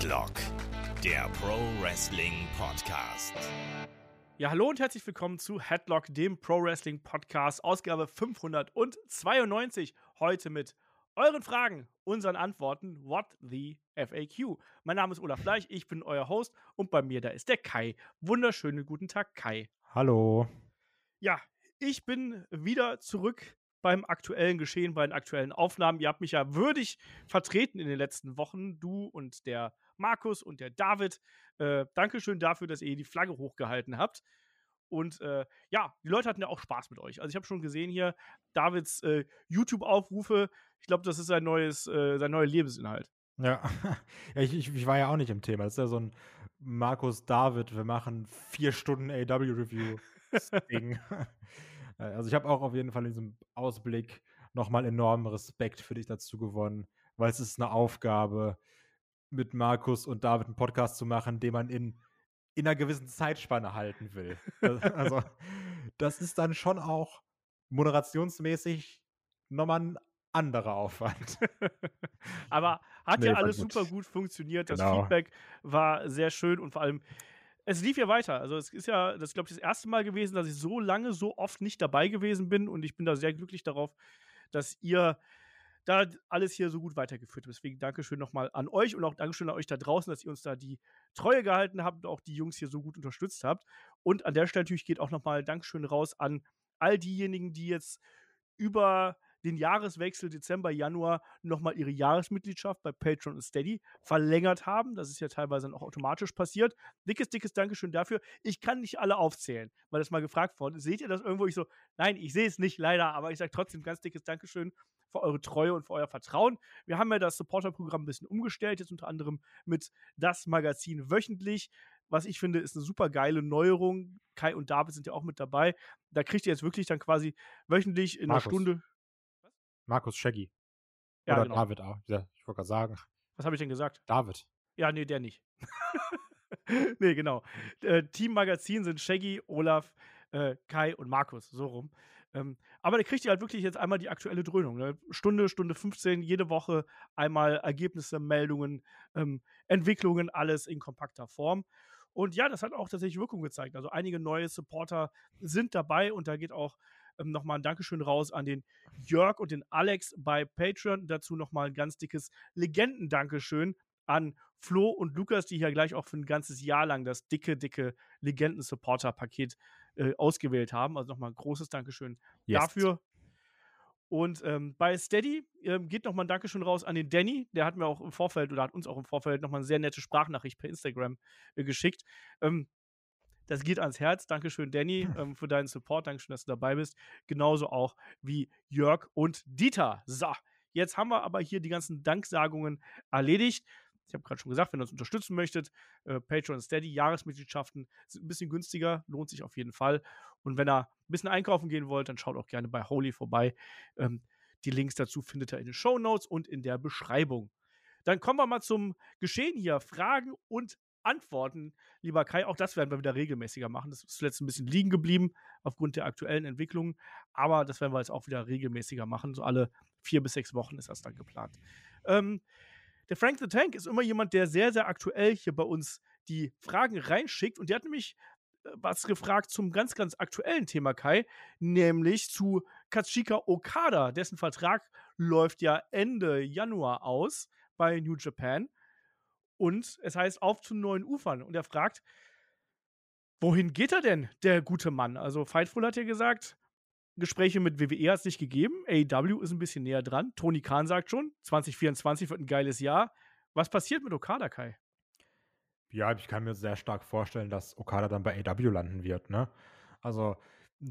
Headlock, der Pro Wrestling Podcast. Ja, hallo und herzlich willkommen zu Headlock, dem Pro Wrestling Podcast, Ausgabe 592. Heute mit euren Fragen, unseren Antworten. What the FAQ? Mein Name ist Olaf Bleich, ich bin euer Host und bei mir da ist der Kai. Wunderschönen guten Tag, Kai. Hallo. Ja, ich bin wieder zurück beim aktuellen Geschehen, bei den aktuellen Aufnahmen. Ihr habt mich ja würdig vertreten in den letzten Wochen, du und der Markus und der David. Äh, Dankeschön dafür, dass ihr die Flagge hochgehalten habt. Und äh, ja, die Leute hatten ja auch Spaß mit euch. Also ich habe schon gesehen hier Davids äh, YouTube-Aufrufe. Ich glaube, das ist sein neues, äh, sein neuer Lebensinhalt. Ja, ich, ich, ich, war ja auch nicht im Thema. Das ist ja so ein Markus David, wir machen vier Stunden AW-Review. Ding. Äh, also ich habe auch auf jeden Fall in diesem Ausblick nochmal enormen Respekt für dich dazu gewonnen, weil es ist eine Aufgabe, mit Markus und David einen Podcast zu machen, den man in, in einer gewissen Zeitspanne halten will. also das ist dann schon auch moderationsmäßig nochmal ein anderer Aufwand. Aber hat nee, ja alles gut. super gut funktioniert. Das genau. Feedback war sehr schön und vor allem es lief ja weiter. Also es ist ja, das ist, glaube ich, das erste Mal gewesen, dass ich so lange, so oft nicht dabei gewesen bin. Und ich bin da sehr glücklich darauf, dass ihr da alles hier so gut weitergeführt habt. Deswegen Dankeschön nochmal an euch und auch Dankeschön an euch da draußen, dass ihr uns da die Treue gehalten habt und auch die Jungs hier so gut unterstützt habt. Und an der Stelle natürlich geht auch nochmal Dankeschön raus an all diejenigen, die jetzt über den Jahreswechsel Dezember, Januar nochmal ihre Jahresmitgliedschaft bei Patreon und Steady verlängert haben. Das ist ja teilweise dann auch automatisch passiert. Dickes, dickes Dankeschön dafür. Ich kann nicht alle aufzählen, weil das mal gefragt worden Seht ihr das irgendwo? Ich so, nein, ich sehe es nicht, leider, aber ich sage trotzdem ganz dickes Dankeschön für eure Treue und für euer Vertrauen. Wir haben ja das Supporter-Programm ein bisschen umgestellt, jetzt unter anderem mit das Magazin wöchentlich was ich finde, ist eine super geile Neuerung. Kai und David sind ja auch mit dabei. Da kriegt ihr jetzt wirklich dann quasi wöchentlich in Markus. einer Stunde. Markus Shaggy. Ja, Oder genau. David auch. Ja, ich wollte gerade sagen. Was habe ich denn gesagt? David. Ja, nee, der nicht. nee, genau. Äh, Team Magazin sind Shaggy, Olaf, äh, Kai und Markus, so rum. Ähm, aber da kriegt ihr halt wirklich jetzt einmal die aktuelle Dröhnung. Ne? Stunde, Stunde 15, jede Woche einmal Ergebnisse, Meldungen, ähm, Entwicklungen, alles in kompakter Form. Und ja, das hat auch tatsächlich Wirkung gezeigt. Also einige neue Supporter sind dabei und da geht auch ähm, nochmal ein Dankeschön raus an den Jörg und den Alex bei Patreon. Dazu nochmal ein ganz dickes Legenden-Dankeschön an Flo und Lukas, die hier gleich auch für ein ganzes Jahr lang das dicke, dicke Legenden-Supporter-Paket äh, ausgewählt haben. Also nochmal ein großes Dankeschön yes. dafür. Und ähm, bei Steady ähm, geht nochmal ein Dankeschön raus an den Danny. Der hat mir auch im Vorfeld oder hat uns auch im Vorfeld nochmal eine sehr nette Sprachnachricht per Instagram äh, geschickt. Ähm, das geht ans Herz. Dankeschön, Danny, ähm, für deinen Support. Dankeschön, dass du dabei bist. Genauso auch wie Jörg und Dieter. So, jetzt haben wir aber hier die ganzen Danksagungen erledigt. Ich habe gerade schon gesagt, wenn ihr uns unterstützen möchtet, äh, Patreon und Steady, Jahresmitgliedschaften sind ein bisschen günstiger, lohnt sich auf jeden Fall. Und wenn ihr ein bisschen einkaufen gehen wollt, dann schaut auch gerne bei Holy vorbei. Ähm, die Links dazu findet ihr in den Show Notes und in der Beschreibung. Dann kommen wir mal zum Geschehen hier. Fragen und Antworten, lieber Kai. Auch das werden wir wieder regelmäßiger machen. Das ist zuletzt ein bisschen liegen geblieben aufgrund der aktuellen Entwicklungen. Aber das werden wir jetzt auch wieder regelmäßiger machen. So alle vier bis sechs Wochen ist das dann geplant. Ähm, der Frank the Tank ist immer jemand, der sehr, sehr aktuell hier bei uns die Fragen reinschickt. Und der hat nämlich äh, was gefragt zum ganz, ganz aktuellen Thema, Kai, nämlich zu Katsushika Okada. Dessen Vertrag läuft ja Ende Januar aus bei New Japan. Und es heißt auf zu neuen Ufern. Und er fragt, wohin geht er denn, der gute Mann? Also Fightful hat ja gesagt, Gespräche mit WWE hat es nicht gegeben. AEW ist ein bisschen näher dran. Tony Khan sagt schon, 2024 wird ein geiles Jahr. Was passiert mit Okada, Kai? Ja, ich kann mir sehr stark vorstellen, dass Okada dann bei AEW landen wird. Ne? Also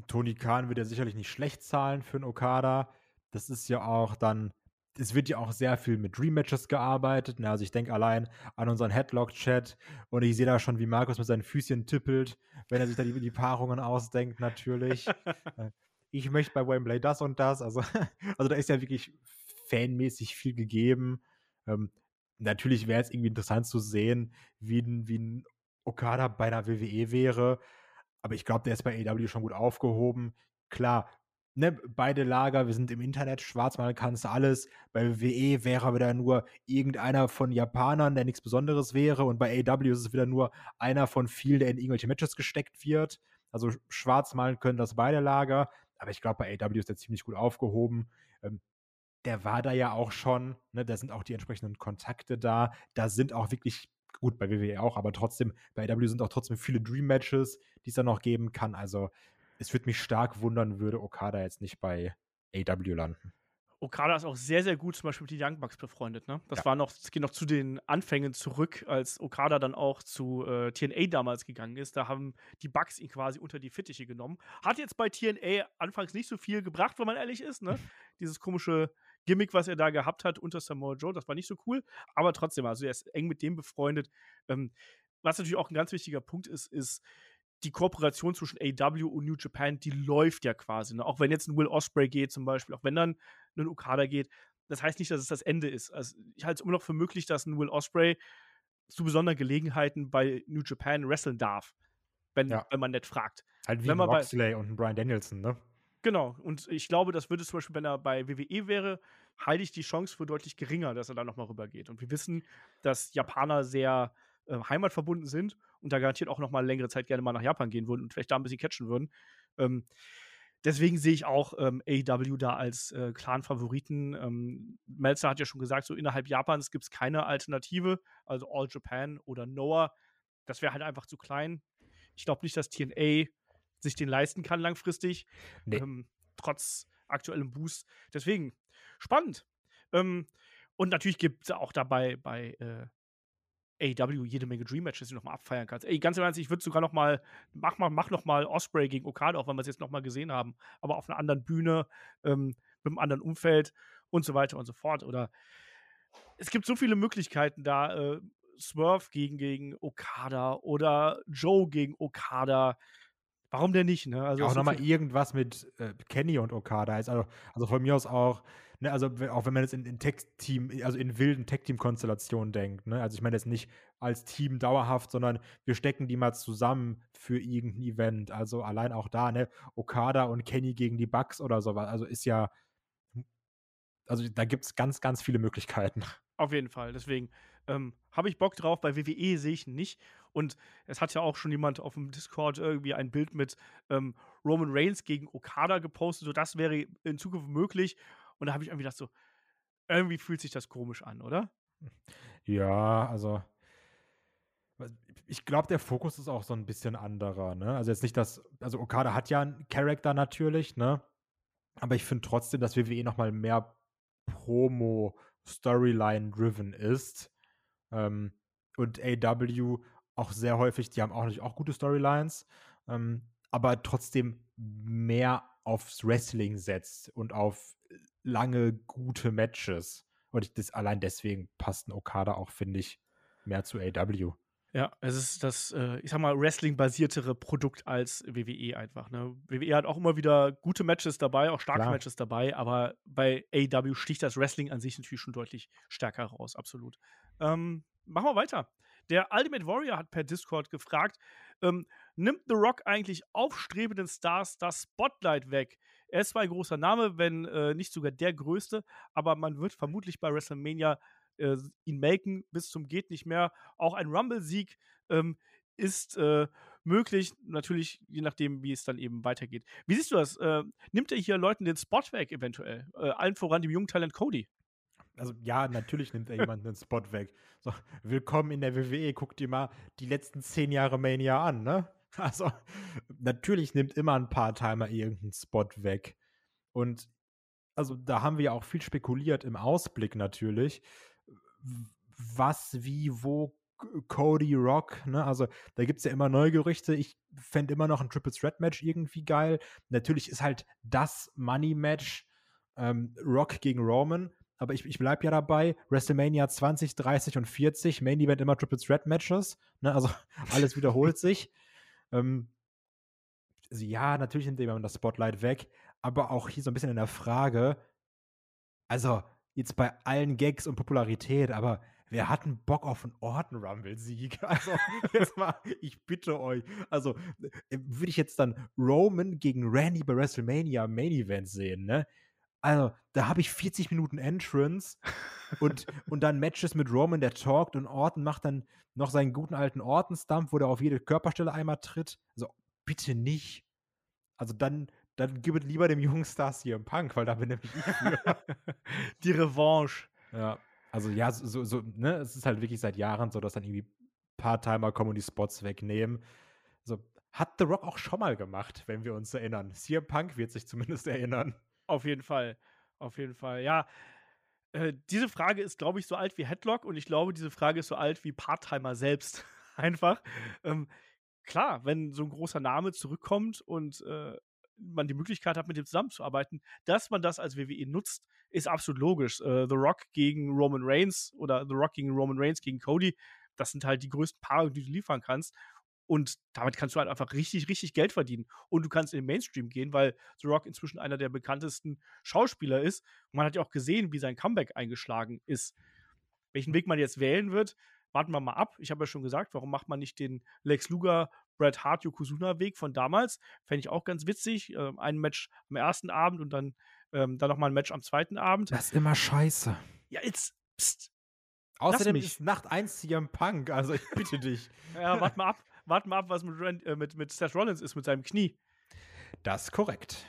Tony Khan wird ja sicherlich nicht schlecht zahlen für einen Okada. Das ist ja auch dann es wird ja auch sehr viel mit Rematches gearbeitet. Ne? Also ich denke allein an unseren Headlock-Chat und ich sehe da schon, wie Markus mit seinen Füßchen tippelt, wenn er sich da die, die Paarungen ausdenkt, natürlich. Ich möchte bei Wembley das und das. Also, also da ist ja wirklich fanmäßig viel gegeben. Ähm, natürlich wäre es irgendwie interessant zu sehen, wie, wie ein Okada bei einer WWE wäre. Aber ich glaube, der ist bei AEW schon gut aufgehoben. Klar, ne, beide Lager, wir sind im Internet, schwarzmalen kannst du alles. Bei WWE wäre wieder nur irgendeiner von Japanern, der nichts Besonderes wäre. Und bei AW ist es wieder nur einer von vielen, der in irgendwelche Matches gesteckt wird. Also schwarzmalen können das beide Lager. Aber ich glaube, bei AW ist er ziemlich gut aufgehoben. Ähm, der war da ja auch schon, ne, da sind auch die entsprechenden Kontakte da. Da sind auch wirklich, gut, bei WWE auch, aber trotzdem, bei AW sind auch trotzdem viele Dream-Matches, die es da noch geben kann. Also es würde mich stark wundern, würde Okada jetzt nicht bei AW landen. Okada ist auch sehr, sehr gut zum Beispiel mit den Young Bucks befreundet. Ne? Das ja. war noch, das geht noch zu den Anfängen zurück, als Okada dann auch zu äh, TNA damals gegangen ist. Da haben die Bucks ihn quasi unter die Fittiche genommen. Hat jetzt bei TNA anfangs nicht so viel gebracht, wenn man ehrlich ist. Ne? Dieses komische Gimmick, was er da gehabt hat unter Samoa Joe, das war nicht so cool. Aber trotzdem, also er ist eng mit dem befreundet. Ähm, was natürlich auch ein ganz wichtiger Punkt ist, ist, die Kooperation zwischen AW und New Japan, die läuft ja quasi. Ne? Auch wenn jetzt ein Will Osprey geht zum Beispiel, auch wenn dann ein Okada geht, das heißt nicht, dass es das Ende ist. Also ich halte es immer noch für möglich, dass ein Will Osprey zu besonderen Gelegenheiten bei New Japan wresteln darf, wenn, ja. wenn man nicht fragt. Halt wie man Moxley und Brian Danielson, ne? Genau, und ich glaube, das würde zum Beispiel, wenn er bei WWE wäre, halte ich die Chance für deutlich geringer, dass er da nochmal rübergeht. Und wir wissen, dass Japaner sehr äh, heimatverbunden sind und da garantiert auch noch mal längere Zeit gerne mal nach Japan gehen würden und vielleicht da ein bisschen catchen würden. Ähm, deswegen sehe ich auch ähm, AEW da als äh, klaren Favoriten. Ähm, Melzer hat ja schon gesagt, so innerhalb Japans gibt es keine Alternative, also All Japan oder Noah. Das wäre halt einfach zu klein. Ich glaube nicht, dass TNA sich den leisten kann langfristig, nee. ähm, trotz aktuellem Boost. Deswegen spannend. Ähm, und natürlich gibt es auch dabei bei äh, AW jede Menge Dream Matches, die du nochmal abfeiern kannst. Ey, ganz ehrlich, ich würde sogar noch mal, mach mal, mach noch mal Osprey gegen Okada, auch wenn wir es jetzt noch mal gesehen haben, aber auf einer anderen Bühne, ähm, mit einem anderen Umfeld und so weiter und so fort. Oder es gibt so viele Möglichkeiten da, äh, Swerve gegen, gegen Okada oder Joe gegen Okada. Warum denn nicht? Ne? Also auch so nochmal irgendwas mit äh, Kenny und Okada. Also, also von mir aus auch ne, also auch wenn man jetzt in, in Tech-Team, also in wilden Tech-Team-Konstellationen denkt, ne? Also ich meine jetzt nicht als Team dauerhaft, sondern wir stecken die mal zusammen für irgendein Event. Also allein auch da, ne, Okada und Kenny gegen die Bucks oder sowas. Also ist ja, also da gibt es ganz, ganz viele Möglichkeiten. Auf jeden Fall. Deswegen ähm, habe ich Bock drauf. Bei WWE sehe ich nicht. Und es hat ja auch schon jemand auf dem Discord irgendwie ein Bild mit ähm, Roman Reigns gegen Okada gepostet. So, das wäre in Zukunft möglich. Und da habe ich irgendwie gedacht, so, irgendwie fühlt sich das komisch an, oder? Ja, also ich glaube, der Fokus ist auch so ein bisschen anderer, ne? Also jetzt nicht, dass, also Okada hat ja einen Charakter natürlich, ne? Aber ich finde trotzdem, dass WWE nochmal mehr Promo-Storyline-driven ist. Ähm, und AW auch sehr häufig, die haben auch natürlich auch gute Storylines, ähm, aber trotzdem mehr aufs Wrestling setzt und auf lange gute Matches. Und ich, das, allein deswegen passt ein Okada auch, finde ich, mehr zu AW. Ja, es ist das, äh, ich sag mal, Wrestling-basiertere Produkt als WWE einfach. Ne? WWE hat auch immer wieder gute Matches dabei, auch starke Klar. Matches dabei, aber bei AW sticht das Wrestling an sich natürlich schon deutlich stärker raus, absolut. Ähm, machen wir weiter. Der Ultimate Warrior hat per Discord gefragt, ähm, nimmt The Rock eigentlich aufstrebenden Stars das Spotlight weg? Er ist zwar ein großer Name, wenn äh, nicht sogar der größte, aber man wird vermutlich bei WrestleMania äh, ihn melken bis zum geht nicht mehr. Auch ein Rumble-Sieg ähm, ist äh, möglich, natürlich je nachdem, wie es dann eben weitergeht. Wie siehst du das? Äh, nimmt er hier Leuten den Spot weg eventuell? Äh, allen voran dem jungen Talent Cody? Also ja, natürlich nimmt er jemanden den Spot weg. So, willkommen in der WWE, guck dir mal die letzten zehn Jahre Mania an, ne? Also, natürlich nimmt immer ein paar Timer irgendeinen Spot weg. Und also da haben wir ja auch viel spekuliert im Ausblick natürlich, was, wie, wo Cody Rock, ne? Also da gibt es ja immer neue Gerüchte. Ich fände immer noch ein Triple Threat Match irgendwie geil. Natürlich ist halt das Money Match ähm, Rock gegen Roman. Aber ich, ich bleibe ja dabei, WrestleMania 20, 30 und 40, Main Event immer Triple Threat Matches. Ne? Also alles wiederholt sich. Ähm, also ja, natürlich nimmt jemand das Spotlight weg, aber auch hier so ein bisschen in der Frage, also jetzt bei allen Gags und Popularität, aber wer hat einen Bock auf einen Orton-Rumble-Sieg? Also, jetzt mal, ich bitte euch. Also, äh, würde ich jetzt dann Roman gegen Randy bei WrestleMania Main Event sehen, ne? Also, da habe ich 40 Minuten Entrance und, und dann Matches mit Roman, der talkt und Orton macht dann noch seinen guten alten Orton-Stump, wo der auf jede Körperstelle einmal tritt. Also, bitte nicht. Also, dann, dann gib lieber dem jungen Star CM Punk, weil da bin nämlich ich für. Die Revanche. Ja. Also ja, so, so, ne, es ist halt wirklich seit Jahren so, dass dann irgendwie Part-Timer kommen und die Spots wegnehmen. So, hat The Rock auch schon mal gemacht, wenn wir uns erinnern. CM Punk wird sich zumindest erinnern. Auf jeden Fall. Auf jeden Fall. Ja. Äh, diese Frage ist, glaube ich, so alt wie Headlock und ich glaube, diese Frage ist so alt wie Part-Timer selbst. Einfach. Ähm, klar, wenn so ein großer Name zurückkommt und äh, man die Möglichkeit hat, mit dem zusammenzuarbeiten, dass man das als WWE nutzt, ist absolut logisch. Äh, The Rock gegen Roman Reigns oder The Rock gegen Roman Reigns gegen Cody, das sind halt die größten Paare, die du liefern kannst. Und damit kannst du halt einfach richtig, richtig Geld verdienen. Und du kannst in den Mainstream gehen, weil The Rock inzwischen einer der bekanntesten Schauspieler ist. Und man hat ja auch gesehen, wie sein Comeback eingeschlagen ist. Welchen Weg man jetzt wählen wird, warten wir mal ab. Ich habe ja schon gesagt, warum macht man nicht den Lex Luger, Bret Hart, Yokozuna Weg von damals? Fände ich auch ganz witzig. Ähm, ein Match am ersten Abend und dann, ähm, dann nochmal ein Match am zweiten Abend. Das ist immer scheiße. Ja, jetzt. Pst. Außerdem ist Nacht 1 CM Punk, also ich bitte dich. ja, warte mal ab warten wir ab, was mit, Rand, äh, mit, mit Seth Rollins ist, mit seinem Knie. Das ist korrekt.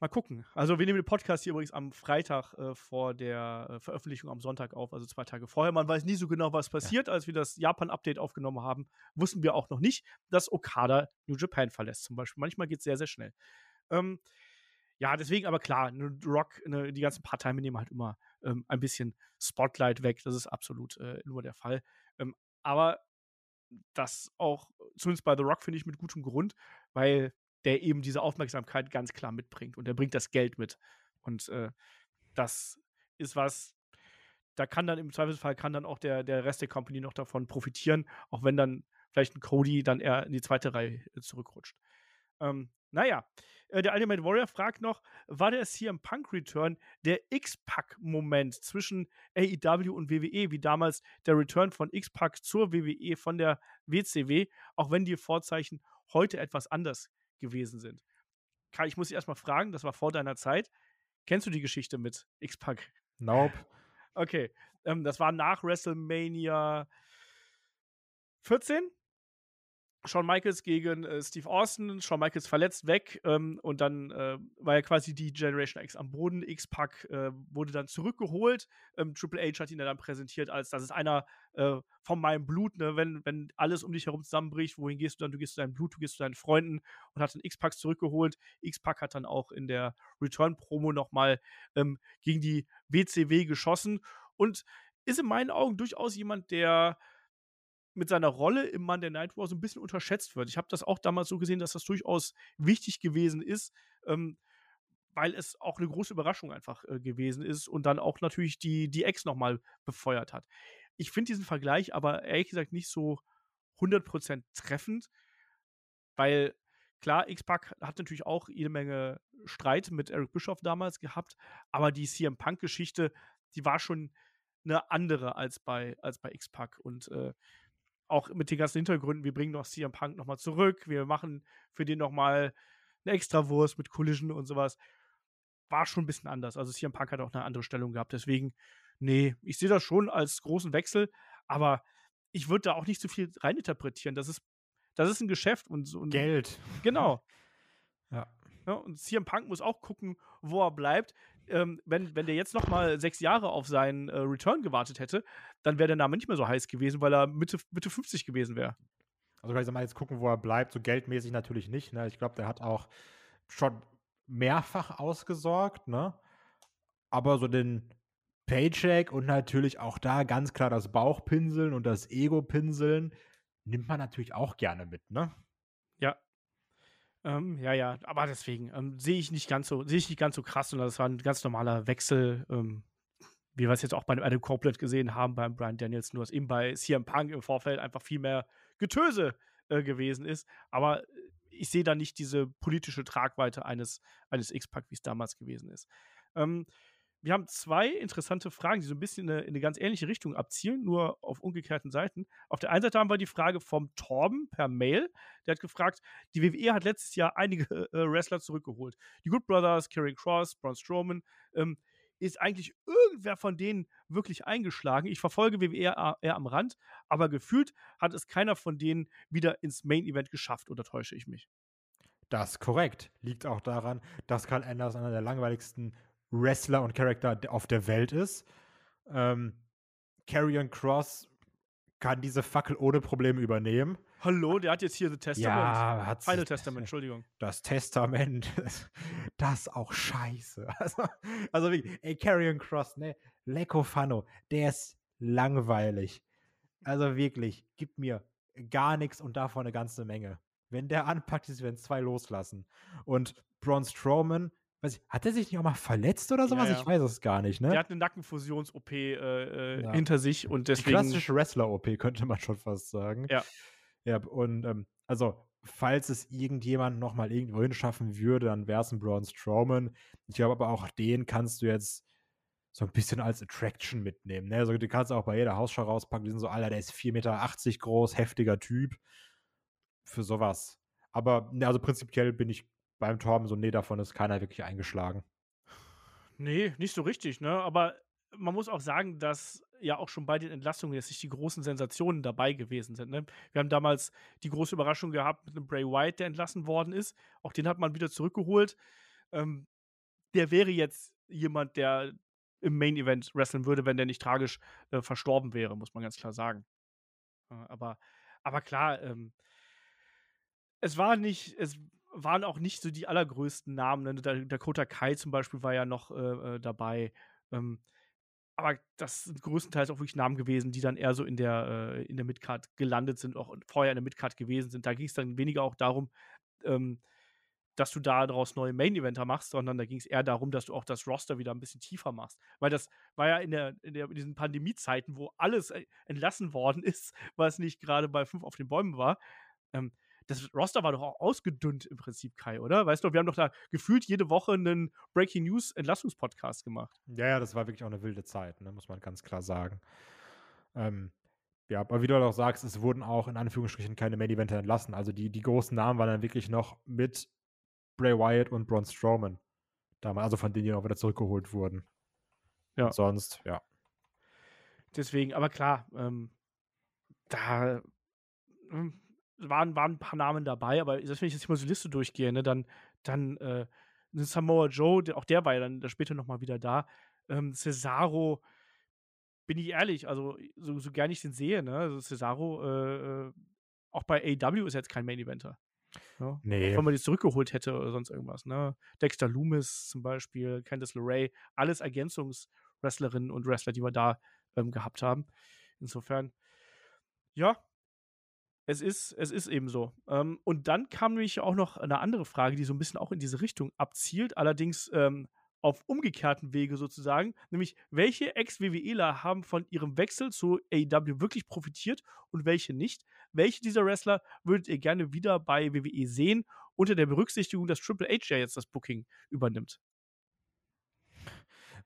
Mal gucken. Also, wir nehmen den Podcast hier übrigens am Freitag äh, vor der äh, Veröffentlichung am Sonntag auf, also zwei Tage vorher. Man weiß nie so genau, was passiert. Ja. Als wir das Japan-Update aufgenommen haben, wussten wir auch noch nicht, dass Okada New Japan verlässt, zum Beispiel. Manchmal geht es sehr, sehr schnell. Ähm, ja, deswegen aber klar, Rock, ne, die ganzen Part-Time nehmen halt immer ähm, ein bisschen Spotlight weg. Das ist absolut äh, nur der Fall. Ähm, aber das auch, zumindest bei The Rock, finde ich mit gutem Grund, weil der eben diese Aufmerksamkeit ganz klar mitbringt und der bringt das Geld mit. Und äh, das ist was, da kann dann im Zweifelsfall kann dann auch der, der Rest der Company noch davon profitieren, auch wenn dann vielleicht ein Cody dann eher in die zweite Reihe äh, zurückrutscht. Ähm, naja, äh, der Ultimate Warrior fragt noch, war der CM Punk Return der X-Pack-Moment zwischen AEW und WWE, wie damals der Return von X-Pack zur WWE von der WCW, auch wenn die Vorzeichen heute etwas anders gewesen sind? Kai, ich muss dich erstmal fragen, das war vor deiner Zeit. Kennst du die Geschichte mit X-Pack? Nope. Okay, ähm, das war nach WrestleMania 14 Shawn Michaels gegen äh, Steve Austin, Shawn Michaels verletzt weg ähm, und dann äh, war ja quasi die Generation X am Boden. X-Pack äh, wurde dann zurückgeholt. Ähm, Triple H hat ihn dann präsentiert als, das ist einer äh, von meinem Blut, ne? wenn, wenn alles um dich herum zusammenbricht, wohin gehst du dann? Du gehst zu deinem Blut, du gehst zu deinen Freunden und hat dann X-Pack zurückgeholt. X-Pack hat dann auch in der Return-Promo nochmal ähm, gegen die WCW geschossen und ist in meinen Augen durchaus jemand, der mit seiner Rolle im Monday Night War so ein bisschen unterschätzt wird. Ich habe das auch damals so gesehen, dass das durchaus wichtig gewesen ist, ähm, weil es auch eine große Überraschung einfach äh, gewesen ist und dann auch natürlich die, die Ex nochmal befeuert hat. Ich finde diesen Vergleich aber ehrlich gesagt nicht so 100% treffend, weil klar, X-Pac hat natürlich auch jede Menge Streit mit Eric Bischoff damals gehabt, aber die CM Punk-Geschichte, die war schon eine andere als bei, als bei X-Pac und äh, auch mit den ganzen Hintergründen, wir bringen noch CM Punk nochmal zurück, wir machen für den nochmal eine Extrawurst mit Collision und sowas. War schon ein bisschen anders. Also CM Punk hat auch eine andere Stellung gehabt. Deswegen, nee, ich sehe das schon als großen Wechsel, aber ich würde da auch nicht zu so viel reininterpretieren. Das ist, das ist ein Geschäft und, und Geld. Genau. ja. ja. Und CM Punk muss auch gucken, wo er bleibt ähm, wenn, wenn der jetzt noch mal sechs Jahre auf seinen äh, Return gewartet hätte, dann wäre der Name nicht mehr so heiß gewesen, weil er Mitte, Mitte 50 gewesen wäre. Also kann ich mal jetzt gucken, wo er bleibt. So geldmäßig natürlich nicht. Ne? Ich glaube, der hat auch schon mehrfach ausgesorgt, ne? Aber so den Paycheck und natürlich auch da ganz klar das Bauchpinseln und das Ego-Pinseln nimmt man natürlich auch gerne mit, ne? Ja, ähm, ja, ja, aber deswegen ähm, sehe ich nicht ganz so, sehe ich nicht ganz so krass und das war ein ganz normaler Wechsel, ähm, wie wir es jetzt auch bei Adam Copeland gesehen haben beim Brian Daniels, nur dass eben bei CM Punk im Vorfeld einfach viel mehr Getöse äh, gewesen ist. Aber ich sehe da nicht diese politische Tragweite eines, eines X-Pack, wie es damals gewesen ist. Ähm, wir haben zwei interessante Fragen, die so ein bisschen in eine, in eine, ganz ähnliche Richtung abzielen, nur auf umgekehrten Seiten. Auf der einen Seite haben wir die Frage vom Torben per Mail. Der hat gefragt, die WWE hat letztes Jahr einige äh, Wrestler zurückgeholt. Die Good Brothers, Karrion Cross, Braun Strowman. Ähm, ist eigentlich irgendwer von denen wirklich eingeschlagen? Ich verfolge WWE eher, am Rand, aber gefühlt hat es keiner von denen wieder ins Main Event geschafft, oder täusche ich mich? Das korrekt. Liegt auch daran, dass Carl Anders einer der langweiligsten Wrestler und Charakter auf der Welt ist. Ähm, Carrion Cross kann diese Fackel ohne Probleme übernehmen. Hallo, der hat jetzt hier The Testament. Ja, hat Final Testament, Entschuldigung. Das Testament, das ist auch scheiße. Also, also wie, ey, Carrion Cross, ne? Lecco Fano, der ist langweilig. Also wirklich, gib mir gar nichts und davon eine ganze Menge. Wenn der anpackt, ist, werden zwei loslassen. Und Braun Strowman, ich, hat er sich nicht auch mal verletzt oder sowas? Ja, ja. Ich weiß es gar nicht, ne? Der hat eine Nackenfusions-OP äh, äh, ja. hinter sich und deswegen. Die klassische Wrestler-OP, könnte man schon fast sagen. Ja. Ja, und ähm, also, falls es irgendjemand noch mal irgendwo hinschaffen würde, dann wäre es ein Braun Strowman. Ich glaube aber auch den kannst du jetzt so ein bisschen als Attraction mitnehmen. Ne? Also, den kannst du auch bei jeder Hausschau rauspacken. Die sind so, Alter, der ist 4,80 Meter groß, heftiger Typ. Für sowas. Aber, ne, also prinzipiell bin ich beim Torben so, nee, davon ist keiner wirklich eingeschlagen. Nee, nicht so richtig, ne? Aber man muss auch sagen, dass ja auch schon bei den Entlassungen jetzt nicht die großen Sensationen dabei gewesen sind. Ne? Wir haben damals die große Überraschung gehabt mit einem Bray White, der entlassen worden ist. Auch den hat man wieder zurückgeholt. Ähm, der wäre jetzt jemand, der im Main Event wresteln würde, wenn der nicht tragisch äh, verstorben wäre, muss man ganz klar sagen. Äh, aber, aber klar, ähm, es war nicht, es waren auch nicht so die allergrößten Namen. Ne? Dakota Kai zum Beispiel war ja noch äh, äh dabei. Ähm, aber das sind größtenteils auch wirklich Namen gewesen, die dann eher so in der, äh, der Midcard gelandet sind, auch vorher in der Midcard gewesen sind. Da ging es dann weniger auch darum, ähm, dass du da daraus neue Main-Eventer machst, sondern da ging es eher darum, dass du auch das Roster wieder ein bisschen tiefer machst. Weil das war ja in, der, in, der, in diesen Pandemiezeiten, wo alles äh, entlassen worden ist, was nicht gerade bei fünf auf den Bäumen war. Ähm, das Roster war doch auch ausgedünnt im Prinzip, Kai, oder? Weißt du, wir haben doch da gefühlt jede Woche einen Breaking News Entlassungspodcast gemacht. Ja, ja, das war wirklich auch eine wilde Zeit, ne, muss man ganz klar sagen. Ähm, ja, aber wie du auch sagst, es wurden auch in Anführungsstrichen keine Main Eventer entlassen. Also die, die großen Namen waren dann wirklich noch mit Bray Wyatt und Braun Strowman. Damals, also von denen die auch wieder zurückgeholt wurden. Ja. Und sonst, ja. Deswegen, aber klar, ähm, da hm, waren, waren ein paar Namen dabei, aber selbst wenn ich jetzt mal so die Liste durchgehe, ne, dann, dann äh, Samoa Joe, der, auch der war ja dann später nochmal wieder da. Ähm, Cesaro, bin ich ehrlich, also so, so gerne ich den sehe, ne? Also Cesaro, äh, äh auch bei AW ist jetzt kein Main Eventer. Ja? Nee. Wenn man die zurückgeholt hätte oder sonst irgendwas, ne? Dexter Loomis zum Beispiel, Candice LeRae, alles Ergänzungswrestlerinnen und Wrestler, die wir da ähm, gehabt haben. Insofern, ja, es ist, es ist eben so. Ähm, und dann kam nämlich auch noch eine andere Frage, die so ein bisschen auch in diese Richtung abzielt, allerdings ähm, auf umgekehrten Wege sozusagen, nämlich welche Ex-WWEler haben von ihrem Wechsel zu AEW wirklich profitiert und welche nicht? Welche dieser Wrestler würdet ihr gerne wieder bei WWE sehen, unter der Berücksichtigung, dass Triple H ja jetzt das Booking übernimmt?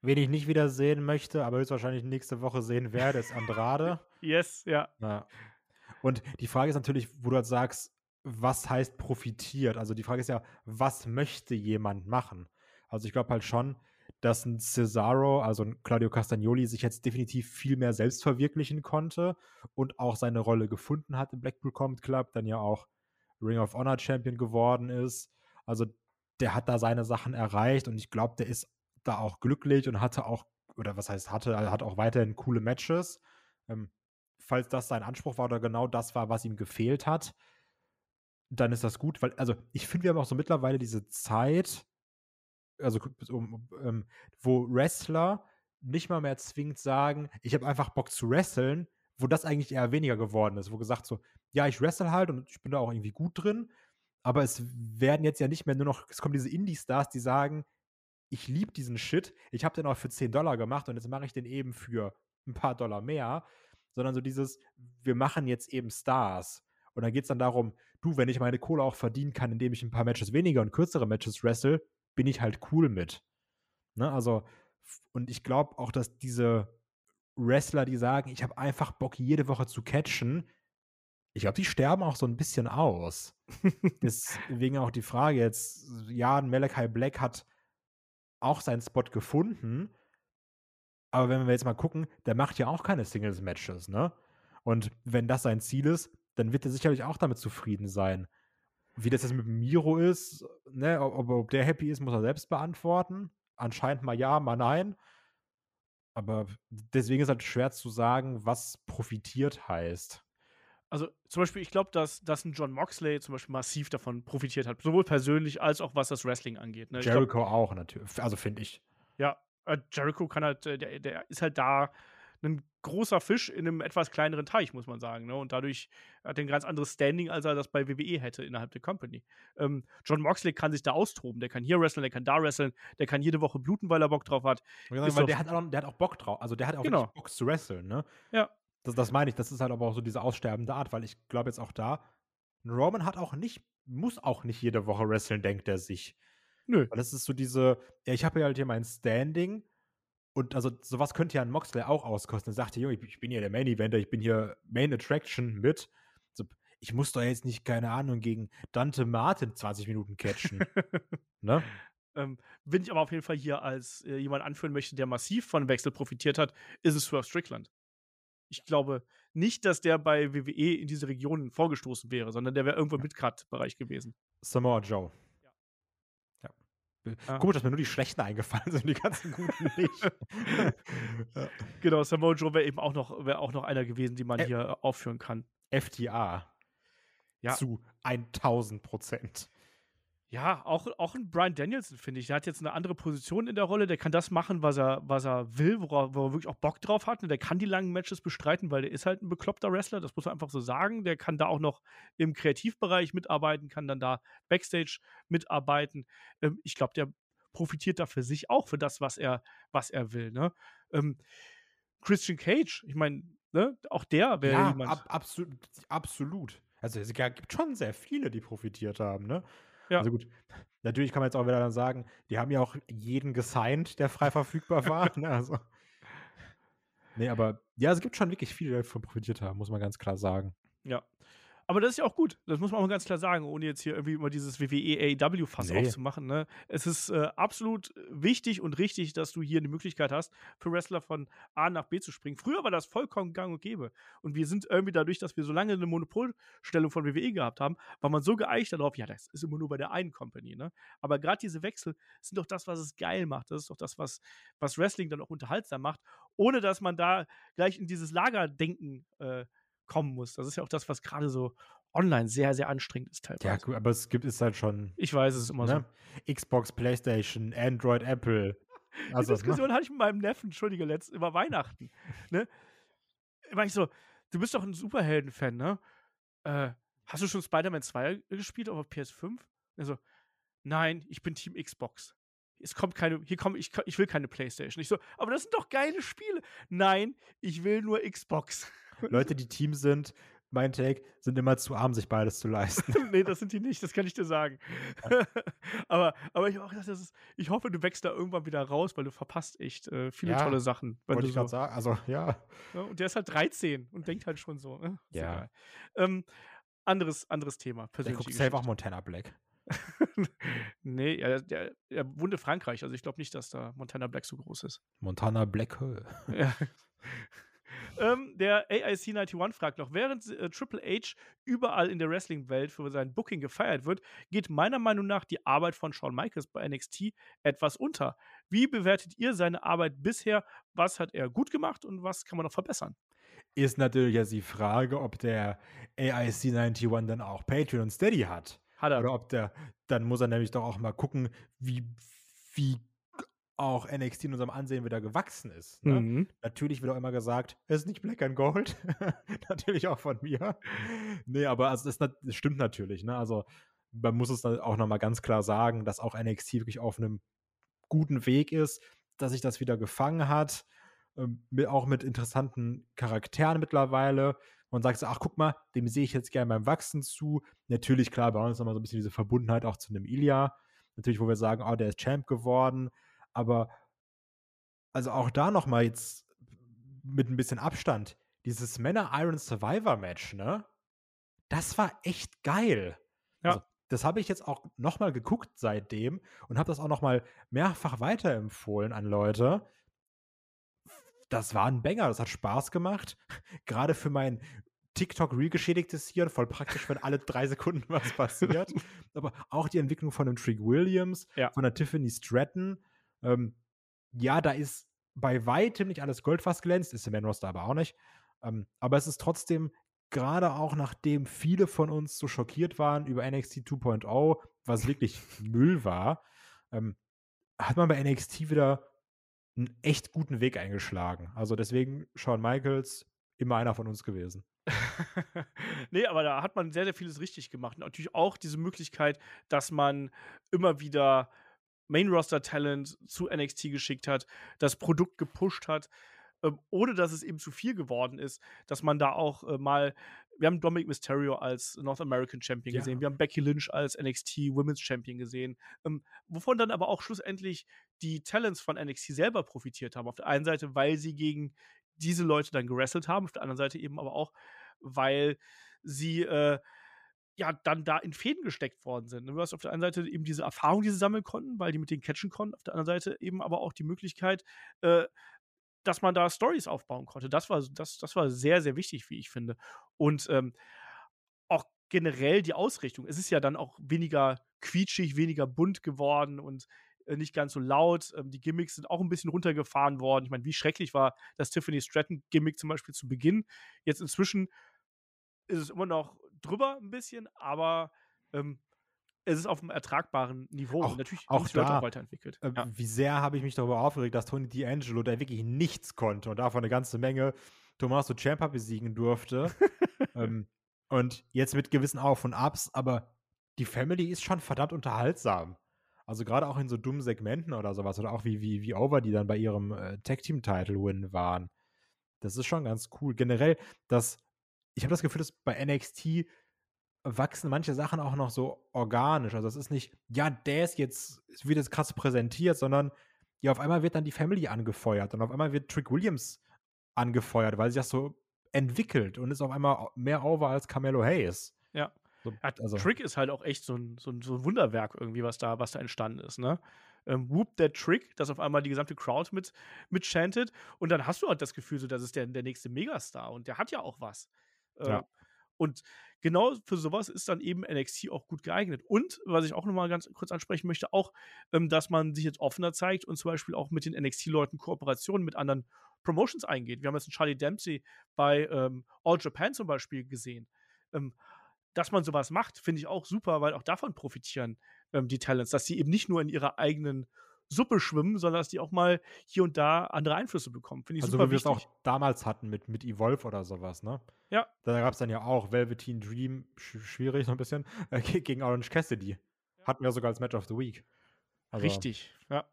Wen ich nicht wieder sehen möchte, aber höchstwahrscheinlich nächste Woche sehen werde, ist Andrade. yes, ja. ja. Und die Frage ist natürlich, wo du halt sagst, was heißt profitiert? Also die Frage ist ja, was möchte jemand machen? Also ich glaube halt schon, dass ein Cesaro, also ein Claudio Castagnoli, sich jetzt definitiv viel mehr selbst verwirklichen konnte und auch seine Rolle gefunden hat im Blackpool Combat Club, dann ja auch Ring of Honor Champion geworden ist. Also der hat da seine Sachen erreicht und ich glaube, der ist da auch glücklich und hatte auch, oder was heißt hatte, hat auch weiterhin coole Matches. Ähm, falls das sein Anspruch war oder genau das war, was ihm gefehlt hat, dann ist das gut, weil, also ich finde, wir haben auch so mittlerweile diese Zeit, also um, wo Wrestler nicht mal mehr zwingend sagen, ich habe einfach Bock zu wresteln, wo das eigentlich eher weniger geworden ist, wo gesagt so, ja, ich wrestle halt und ich bin da auch irgendwie gut drin, aber es werden jetzt ja nicht mehr nur noch, es kommen diese Indie-Stars, die sagen, ich liebe diesen Shit, ich habe den auch für 10 Dollar gemacht und jetzt mache ich den eben für ein paar Dollar mehr sondern so dieses, wir machen jetzt eben Stars. Und dann geht es dann darum, du, wenn ich meine Kohle auch verdienen kann, indem ich ein paar Matches weniger und kürzere Matches wrestle, bin ich halt cool mit. Ne? Also Und ich glaube auch, dass diese Wrestler, die sagen, ich habe einfach Bock, jede Woche zu catchen, ich glaube, die sterben auch so ein bisschen aus. Deswegen auch die Frage jetzt, ja, Malachi Black hat auch seinen Spot gefunden, aber wenn wir jetzt mal gucken, der macht ja auch keine Singles-Matches, ne? Und wenn das sein Ziel ist, dann wird er sicherlich auch damit zufrieden sein. Wie das jetzt mit Miro ist, ne, ob, ob der happy ist, muss er selbst beantworten. Anscheinend mal ja, mal nein. Aber deswegen ist halt schwer zu sagen, was profitiert heißt. Also zum Beispiel, ich glaube, dass, dass ein John Moxley zum Beispiel massiv davon profitiert hat, sowohl persönlich als auch was das Wrestling angeht. Ne? Jericho glaub, auch natürlich, also finde ich. Ja, äh, Jericho kann halt, äh, der, der ist halt da ein großer Fisch in einem etwas kleineren Teich, muss man sagen. Ne? Und dadurch hat er ein ganz anderes Standing, als er das bei WWE hätte innerhalb der Company. Ähm, John Moxley kann sich da austoben. Der kann hier wresteln, der kann da wresteln, der kann jede Woche bluten, weil er Bock drauf hat. Ja, weil der hat, auch, der hat auch Bock drauf. Also der hat auch genau. Bock zu wresteln. Ne? Ja. Das, das meine ich. Das ist halt aber auch so diese aussterbende Art, weil ich glaube jetzt auch da, Roman hat auch nicht, muss auch nicht jede Woche wresteln, denkt er sich. Nö. Weil das ist so diese, ja, ich habe ja halt hier mein Standing und also sowas könnte ja ein Moxley auch auskosten. Er sagte, Junge, ich bin hier der Main Eventer, ich bin hier Main Attraction mit. So, ich muss doch jetzt nicht, keine Ahnung, gegen Dante Martin 20 Minuten catchen. ne? Ähm, wenn ich aber auf jeden Fall hier als äh, jemand anführen möchte, der massiv von Wechsel profitiert hat, ist es Swerve Strickland. Ich glaube nicht, dass der bei WWE in diese Region vorgestoßen wäre, sondern der wäre irgendwo im Midcard-Bereich gewesen. Samoa Joe. Ah. Komisch, dass mir nur die schlechten eingefallen sind, die ganzen guten nicht. Genau, Samoa Joe wäre eben auch noch, wär auch noch einer gewesen, die man Ä hier aufführen kann. FTA. Ja. Zu 1000 Prozent. Ja, auch, auch ein Brian Danielson, finde ich. Der hat jetzt eine andere Position in der Rolle. Der kann das machen, was er, was er will, wo er, wo er wirklich auch Bock drauf hat. Und der kann die langen Matches bestreiten, weil der ist halt ein bekloppter Wrestler. Das muss man einfach so sagen. Der kann da auch noch im Kreativbereich mitarbeiten, kann dann da Backstage mitarbeiten. Ähm, ich glaube, der profitiert da für sich auch für das, was er, was er will. Ne? Ähm, Christian Cage, ich meine, ne, auch der wäre ja, jemand. Ab, absolut, absolut. Also es gibt schon sehr viele, die profitiert haben, ne? Ja. Also gut, natürlich kann man jetzt auch wieder dann sagen, die haben ja auch jeden gesigned, der frei verfügbar war. ne? Also. Nee, aber ja, es gibt schon wirklich viele, die davon profitiert haben, muss man ganz klar sagen. Ja. Aber das ist ja auch gut. Das muss man auch ganz klar sagen, ohne jetzt hier irgendwie immer dieses WWE AEW-Fass nee. aufzumachen. Ne? Es ist äh, absolut wichtig und richtig, dass du hier die Möglichkeit hast, für Wrestler von A nach B zu springen. Früher war das vollkommen gang und gäbe. Und wir sind irgendwie dadurch, dass wir so lange eine Monopolstellung von WWE gehabt haben, war man so geeicht darauf, ja, das ist immer nur bei der einen Company. Ne? Aber gerade diese Wechsel sind doch das, was es geil macht. Das ist doch das, was, was Wrestling dann auch unterhaltsam macht, ohne dass man da gleich in dieses Lagerdenken äh, kommen muss. Das ist ja auch das, was gerade so online sehr, sehr anstrengend ist teilweise. Ja, gut, aber es gibt es halt schon. Ich weiß, es ist immer ne? so. Xbox, PlayStation, Android, Apple. Also, Die Diskussion hatte ich mit meinem Neffen, entschuldige, letzt, über Weihnachten. ne? Immer ich so, du bist doch ein Superhelden-Fan, ne? Äh, hast du schon Spider-Man 2 gespielt auf PS5? Also, nein, ich bin Team Xbox. Es kommt keine, hier kommt, ich, ich will keine Playstation. Ich so, aber das sind doch geile Spiele. Nein, ich will nur Xbox. Leute, die Team sind, mein Take, sind immer zu arm, sich beides zu leisten. nee, das sind die nicht, das kann ich dir sagen. aber, aber ich, auch, das ist, ich hoffe, du wächst da irgendwann wieder raus, weil du verpasst echt äh, viele ja, tolle Sachen. Wollte ich so, gerade sagen, also ja. ja. Und der ist halt 13 und denkt halt schon so. Ne? Ja. Ähm, anderes, anderes Thema. Der guckt selber auch Montana Black. nee, ja, der, der in Frankreich, also ich glaube nicht, dass da Montana Black so groß ist. Montana Black. ja. Ähm, der AIC91 fragt noch, während äh, Triple H überall in der Wrestling-Welt für sein Booking gefeiert wird, geht meiner Meinung nach die Arbeit von Shawn Michaels bei NXT etwas unter. Wie bewertet ihr seine Arbeit bisher? Was hat er gut gemacht und was kann man noch verbessern? Ist natürlich jetzt die Frage, ob der AIC91 dann auch Patreon und Steady hat. Hat er. Oder ob der, dann muss er nämlich doch auch mal gucken, wie, wie auch NXT in unserem Ansehen wieder gewachsen ist. Ne? Mhm. Natürlich wird auch immer gesagt, es ist nicht Black and Gold. natürlich auch von mir. nee, aber also das, das stimmt natürlich. Ne? Also man muss es dann auch nochmal ganz klar sagen, dass auch NXT wirklich auf einem guten Weg ist, dass sich das wieder gefangen hat. Ähm, auch mit interessanten Charakteren mittlerweile. Man sagt so, ach guck mal, dem sehe ich jetzt gerne beim Wachsen zu. Natürlich, klar, bei uns nochmal so ein bisschen diese Verbundenheit auch zu einem Ilya. Natürlich, wo wir sagen, oh, der ist Champ geworden aber also auch da noch mal jetzt mit ein bisschen Abstand, dieses Männer Iron Survivor Match, ne? Das war echt geil. Ja. Also, das habe ich jetzt auch noch mal geguckt seitdem und habe das auch noch mal mehrfach weiterempfohlen an Leute. Das war ein Banger, das hat Spaß gemacht. Gerade für mein TikTok-Reel geschädigtes Hirn, voll praktisch, wenn alle drei Sekunden was passiert. Aber auch die Entwicklung von einem Trick Williams, Ja. von der Tiffany Stratton. Ähm, ja, da ist bei weitem nicht alles Gold fast glänzt, ist im Man Roster aber auch nicht. Ähm, aber es ist trotzdem, gerade auch nachdem viele von uns so schockiert waren über NXT 2.0, was wirklich Müll war, ähm, hat man bei NXT wieder einen echt guten Weg eingeschlagen. Also deswegen Shawn Michaels immer einer von uns gewesen. nee, aber da hat man sehr, sehr vieles richtig gemacht. Und natürlich auch diese Möglichkeit, dass man immer wieder Main-Roster-Talent zu NXT geschickt hat, das Produkt gepusht hat, ähm, ohne dass es eben zu viel geworden ist, dass man da auch äh, mal, wir haben Dominic Mysterio als North American Champion Ja. gesehen, wir haben Becky Lynch als NXT Women's Champion gesehen, ähm, wovon dann aber auch schlussendlich die Talents von NXT selber profitiert haben. Auf der einen Seite, weil sie gegen diese Leute dann gewrestelt haben, auf der anderen Seite eben aber auch, weil sie äh, ja dann da in Fäden gesteckt worden sind. Du hast auf der einen Seite eben diese Erfahrung, die sie sammeln konnten, weil die mit denen catchen konnten, auf der anderen Seite eben aber auch die Möglichkeit, äh, dass man da Stories aufbauen konnte. Das war, das, das war sehr, sehr wichtig, wie ich finde. Und ähm, auch generell die Ausrichtung. Es ist ja dann auch weniger quietschig, weniger bunt geworden und äh, nicht ganz so laut. Ähm, die Gimmicks sind auch ein bisschen runtergefahren worden. Ich meine, wie schrecklich war das Tiffany Stratton-Gimmick zum Beispiel zu Beginn. Jetzt inzwischen ist es immer noch drüber ein bisschen, aber ähm, es ist auf einem ertragbaren Niveau. Auch- Und natürlich auch Leute da, auch weiterentwickelt. Äh, ja. Wie sehr habe ich mich darüber aufgeregt, dass Tony D'Angelo, der wirklich nichts konnte und davon eine ganze Menge Tommaso Ciampa besiegen durfte. ähm, und jetzt mit gewissen Auf und Abs, aber die Family ist schon verdammt unterhaltsam. Also gerade auch in so dummen Segmenten oder sowas oder auch wie, wie, wie over die dann bei ihrem äh, Tag-Team-Title-Win waren. Das ist schon ganz cool. Generell, dass ich habe das Gefühl, dass bei NXT wachsen manche Sachen auch noch so organisch. Also es ist nicht, ja, der ist jetzt, wird jetzt krass präsentiert, sondern ja, auf einmal wird dann die Family angefeuert und auf einmal wird Trick Williams angefeuert, weil sich das so entwickelt und ist auf einmal mehr over als Carmelo Hayes. Ja. So, also, Trick ist halt auch echt so ein, so ein, so ein Wunderwerk irgendwie, was da, was da entstanden ist, ne? Ähm, Whoop that Trick, dass auf einmal die gesamte Crowd mit, mit chantet und dann hast du halt das Gefühl, so, das ist der, der nächste Megastar und der hat ja auch was. Äh, Ja. Und genau für sowas ist dann eben NXT auch gut geeignet. Und, was ich auch nochmal ganz kurz ansprechen möchte, auch, ähm, dass man sich jetzt offener zeigt und zum Beispiel auch mit den NXT-Leuten Kooperationen mit anderen Promotions eingeht. Wir haben jetzt einen Charlie Dempsey bei ähm, All Japan zum Beispiel gesehen. Ähm, dass man sowas macht, finde ich auch super, weil auch davon profitieren ähm, die Talents, dass sie eben nicht nur in ihrer eigenen Suppe schwimmen, sondern dass die auch mal hier und da andere Einflüsse bekommen. Finde ich also super wie wir es auch damals hatten mit, mit Evolve oder sowas, ne? Ja. Da gab es dann ja auch Velveteen Dream, sch schwierig so ein bisschen, äh, ge- gegen Orange Cassidy. Hatten wir sogar als Match of the Week. Also, Richtig, ja.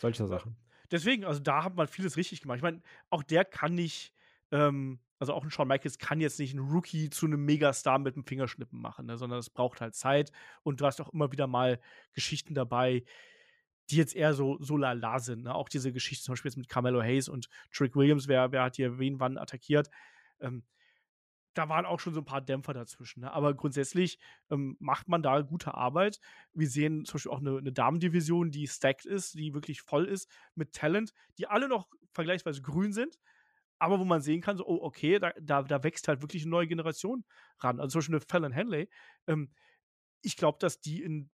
Solche Sachen. Deswegen, also da hat man vieles richtig gemacht. Ich meine, auch der kann nicht, ähm, also auch ein Shawn Michaels kann jetzt nicht einen Rookie zu einem Megastar mit dem Fingerschnippen machen, ne, sondern es braucht halt Zeit. Und du hast auch immer wieder mal Geschichten dabei, die jetzt eher so, so lala sind. Ne? Auch diese Geschichte zum Beispiel jetzt mit Carmelo Hayes und Trick Williams, wer, wer hat hier wen wann attackiert. Ähm, da waren auch schon so ein paar Dämpfer dazwischen. Ne? Aber grundsätzlich ähm, macht man da gute Arbeit. Wir sehen zum Beispiel auch eine, eine Damendivision, die stacked ist, die wirklich voll ist mit Talent, die alle noch vergleichsweise grün sind, aber wo man sehen kann, so, oh, okay, da, da, da wächst halt wirklich eine neue Generation ran. Also zum Beispiel eine Fallon Henley. Ähm, ich glaube, dass die in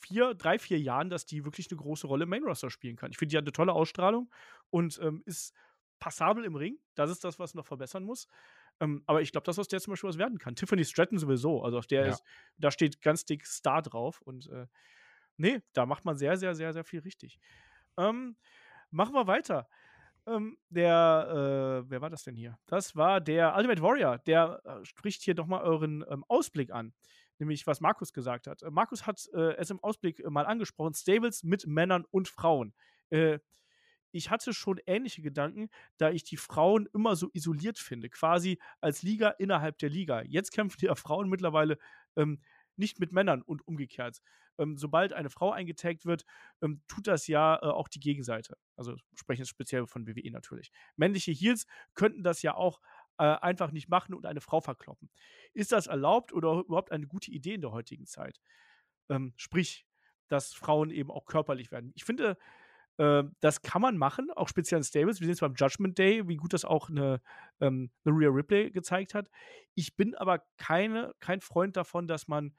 vier, drei, vier Jahren, dass die wirklich eine große Rolle im Main Roster spielen kann. Ich finde, die hat eine tolle Ausstrahlung und ähm, ist passabel im Ring. Das ist das, was noch verbessern muss. Ähm, aber ich glaube, dass aus der zum Beispiel was werden kann. Tiffany Stratton sowieso. Also auf der Ja. ist, da steht ganz dick Star drauf. Und äh, nee, da macht man sehr, sehr, sehr, sehr viel richtig. Ähm, machen wir weiter. Ähm, der, äh, wer war das denn hier? Das war der Ultimate Warrior. Der äh, spricht hier doch mal euren ähm, Ausblick an. Nämlich, was Markus gesagt hat. Äh, Markus hat äh, es im Ausblick äh, mal angesprochen: Stables mit Männern und Frauen. Äh, ich hatte schon ähnliche Gedanken, da ich die Frauen immer so isoliert finde, quasi als Liga innerhalb der Liga. Jetzt kämpfen die Frauen mittlerweile ähm, nicht mit Männern und umgekehrt. Ähm, sobald eine Frau eingetaggt wird, ähm, tut das ja äh, auch die Gegenseite. Also sprechen jetzt speziell von WWE natürlich. Männliche Heels könnten das ja auch äh, einfach nicht machen und eine Frau verkloppen. Ist das erlaubt oder überhaupt eine gute Idee in der heutigen Zeit? Ähm, sprich, dass Frauen eben auch körperlich werden. Ich finde, äh, das kann man machen, auch speziell in Stables. Wir sehen es beim Judgment Day, wie gut das auch eine, ähm, eine Rhea Ripley gezeigt hat. Ich bin aber keine, kein Freund davon, dass man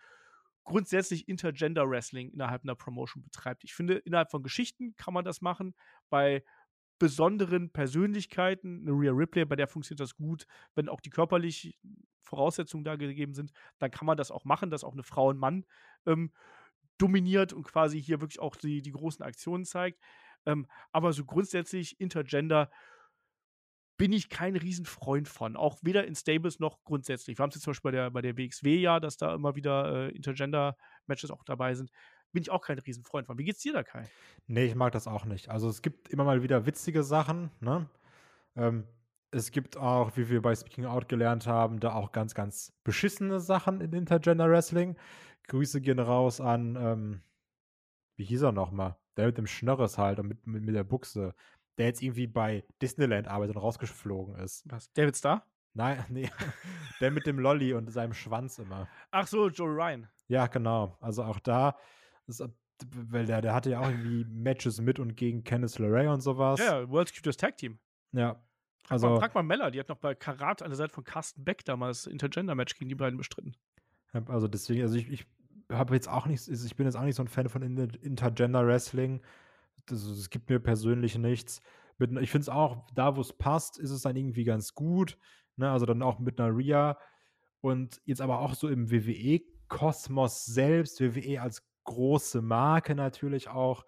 grundsätzlich Intergender Wrestling innerhalb einer Promotion betreibt. Ich finde, innerhalb von Geschichten kann man das machen. Bei besonderen Persönlichkeiten, eine Rhea Ripley, bei der funktioniert das gut, wenn auch die körperlichen Voraussetzungen da gegeben sind, dann kann man das auch machen, dass auch eine Frau und Mann ähm, dominiert und quasi hier wirklich auch die, die großen Aktionen zeigt. Ähm, aber so grundsätzlich Intergender bin ich kein Riesenfreund von. Auch weder in Stables noch grundsätzlich. Wir haben es jetzt zum Beispiel bei der, bei der WXW ja, dass da immer wieder äh, Intergender-Matches auch dabei sind. Bin ich auch kein Riesenfreund von. Wie geht's dir da, Kai? Nee, ich mag das auch nicht. Also es gibt immer mal wieder witzige Sachen, ne? Ähm, es gibt auch, wie wir bei Speaking Out gelernt haben, da auch ganz, ganz beschissene Sachen in Intergender Wrestling. Grüße gehen raus an, ähm, wie hieß er nochmal? Der mit dem Schnörres halt und mit, mit, mit der Buchse der jetzt irgendwie bei Disneyland arbeitet und rausgeflogen ist. Was? David Starr? Nein, nee. der mit dem Lolly und seinem Schwanz immer. Ach so, Joe Ryan. Ja, genau. Also auch da, ist, weil der, der hatte ja auch irgendwie Matches mit und gegen Kenneth LeRae und sowas. Ja, World's Cutest Tag Team. Ja. Also, frag, mal, frag mal Mella, die hat noch bei Karat an der Seite von Carsten Beck damals Intergender-Match gegen die beiden bestritten. Also deswegen, also ich, ich habe jetzt auch nicht, ich bin jetzt auch nicht so ein Fan von Intergender Wrestling das, das gibt mir persönlich nichts. Ich finde es auch, da wo es passt, ist es dann irgendwie ganz gut. Ne? Also dann auch mit einer Ria. Und jetzt aber auch so im WWE-Kosmos selbst, WWE als große Marke natürlich auch,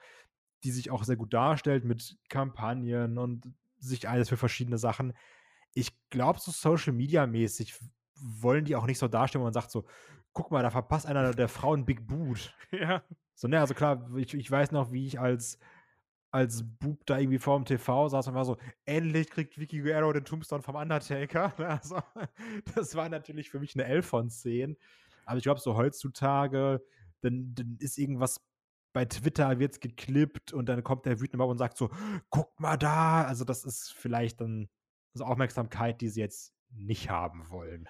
die sich auch sehr gut darstellt mit Kampagnen und sich alles für verschiedene Sachen. Ich glaube, so Social Media mäßig wollen die auch nicht so darstellen, wo man sagt so, guck mal, da verpasst einer der Frauen Big Boot. Ja. So, ne, also klar, ich, ich weiß noch, wie ich als als Bub da irgendwie vor dem TV saß und war so, endlich kriegt Vicky Guerrero den Tombstone vom Undertaker. Also, das war natürlich für mich eine 11 von 10. Aber ich glaube, so heutzutage, dann, dann ist irgendwas bei Twitter wird es geklippt und dann kommt der wütende Mob und sagt so, guck mal da. Also das ist vielleicht dann so Aufmerksamkeit, die sie jetzt nicht haben wollen.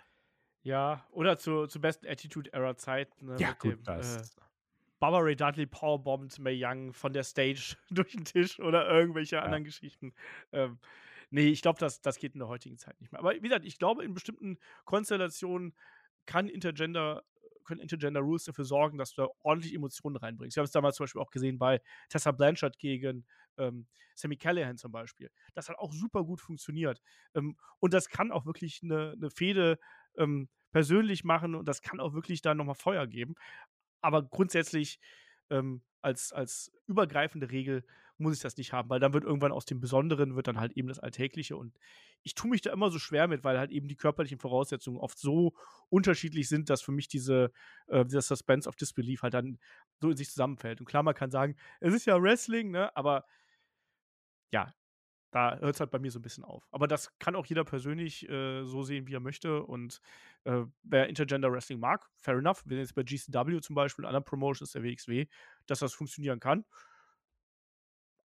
Ja, oder zur, zur besten Attitude-Era-Zeit. Ne, ja, gut, dem, das. Äh, Barbara Ray Dudley powerbombt May Young von der Stage durch den Tisch oder irgendwelche ja. anderen Geschichten. Ähm, nee, ich glaube, das, das geht in der heutigen Zeit nicht mehr. Aber wie gesagt, ich glaube, in bestimmten Konstellationen kann Intergender können Intergender Rules dafür sorgen, dass du da ordentlich Emotionen reinbringst. Wir haben es damals zum Beispiel auch gesehen bei Tessa Blanchard gegen ähm, Sammy Callahan zum Beispiel. Das hat auch super gut funktioniert. Ähm, und das kann auch wirklich eine, eine Fehde ähm, persönlich machen und das kann auch wirklich da nochmal Feuer geben aber grundsätzlich ähm, als, als übergreifende Regel muss ich das nicht haben, weil dann wird irgendwann aus dem Besonderen wird dann halt eben das Alltägliche und ich tue mich da immer so schwer mit, weil halt eben die körperlichen Voraussetzungen oft so unterschiedlich sind, dass für mich diese, äh, dieser Suspense of Disbelief halt dann so in sich zusammenfällt. Und klar, man kann sagen, es ist ja Wrestling, ne, aber ja, da hört es halt bei mir so ein bisschen auf. Aber das kann auch jeder persönlich äh, so sehen, wie er möchte. Und äh, wer Intergender Wrestling mag, fair enough. Wir sehen jetzt bei GCW zum Beispiel, anderen Promotions der WXW, dass das funktionieren kann.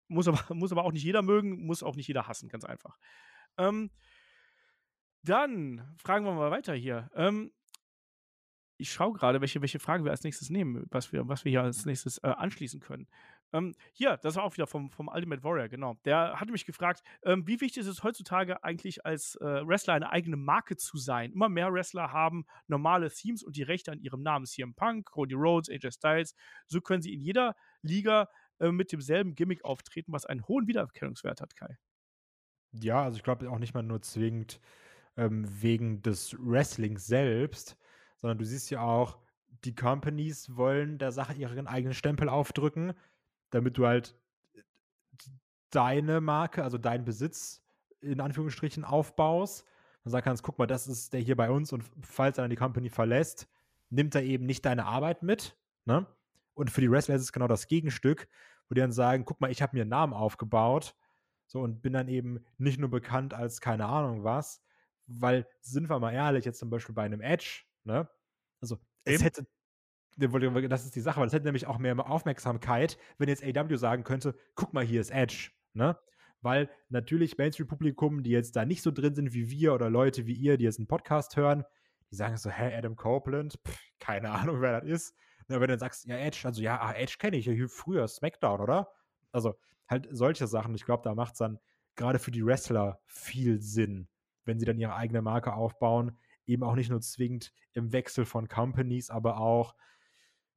Muss aber, muss aber auch nicht jeder mögen, muss auch nicht jeder hassen, ganz einfach. Ähm, dann fragen wir mal weiter hier. Ähm, ich schaue gerade, welche, welche Frage wir als nächstes nehmen, was wir, was wir hier als nächstes äh, anschließen können. Ähm, hier, das war auch wieder vom, vom Ultimate Warrior, genau. Der hatte mich gefragt, ähm, wie wichtig ist es heutzutage eigentlich als äh, Wrestler eine eigene Marke zu sein? Immer mehr Wrestler haben normale Themes und die Rechte an ihrem Namen. CM Punk, Cody Rhodes, AJ Styles. So können sie in jeder Liga äh, mit demselben Gimmick auftreten, was einen hohen Wiedererkennungswert hat, Kai. Ja, also ich glaube auch nicht mal nur zwingend ähm, wegen des Wrestlings selbst, sondern du siehst ja auch, die Companies wollen der Sache ihren eigenen Stempel aufdrücken damit du halt äh, deine Marke, also deinen Besitz in Anführungsstrichen aufbaust und sagen kannst, guck mal, das ist der hier bei uns und falls er dann die Company verlässt, nimmt er eben nicht deine Arbeit mit, ne? Und für die Wrestler ist es genau das Gegenstück, wo die dann sagen, guck mal, ich habe mir einen Namen aufgebaut, so und bin dann eben nicht nur bekannt als keine Ahnung was, weil sind wir mal ehrlich, jetzt zum Beispiel bei einem Edge, ne? Also es hätte Das ist die Sache, weil das hätte nämlich auch mehr Aufmerksamkeit, wenn jetzt AW sagen könnte, guck mal, hier ist Edge, ne? Weil natürlich Mainstream-Publikum, die jetzt da nicht so drin sind wie wir oder Leute wie ihr, die jetzt einen Podcast hören, die sagen so, hä, Adam Copeland, Pff, keine Ahnung, wer das ist. Ne, wenn du dann sagst, ja, Edge, also ja, ah, Edge kenne ich, ja, früher SmackDown, oder? Also halt solche Sachen. Ich glaube, da macht es dann gerade für die Wrestler viel Sinn, wenn sie dann ihre eigene Marke aufbauen. Eben auch nicht nur zwingend im Wechsel von Companies, aber auch,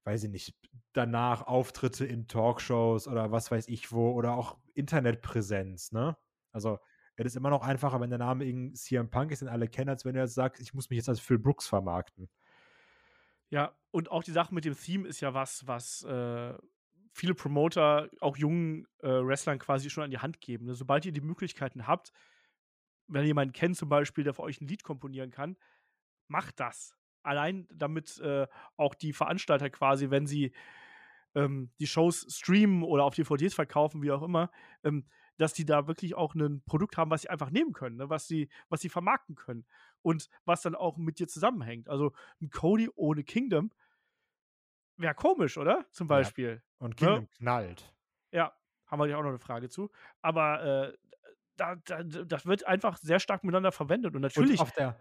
weiß ich nicht, danach Auftritte in Talkshows oder was weiß ich wo oder auch Internetpräsenz, ne? Also, es ist immer noch einfacher, wenn der Name irgendein CM Punk ist, den alle kennen, als wenn er sagt, ich muss mich jetzt als Phil Brooks vermarkten. Ja, und auch die Sache mit dem Theme ist ja was, was äh, viele Promoter auch jungen äh, Wrestlern quasi schon an die Hand geben. Ne? Sobald ihr die Möglichkeiten habt, wenn ihr jemanden kennt zum Beispiel, der für euch ein Lied komponieren kann, macht das. Allein damit äh, auch die Veranstalter quasi, wenn sie ähm, die Shows streamen oder auf DVDs verkaufen, wie auch immer, ähm, dass die da wirklich auch ein Produkt haben, was sie einfach nehmen können, ne? was, sie, was sie vermarkten können und was dann auch mit dir zusammenhängt. Also ein Cody ohne Kingdom wäre komisch, oder? Zum Beispiel. Ja. Und Kingdom ne? knallt. Ja, haben wir ja auch noch eine Frage zu. Aber äh, da, da, das wird einfach sehr stark miteinander verwendet. Und natürlich. Und auf der,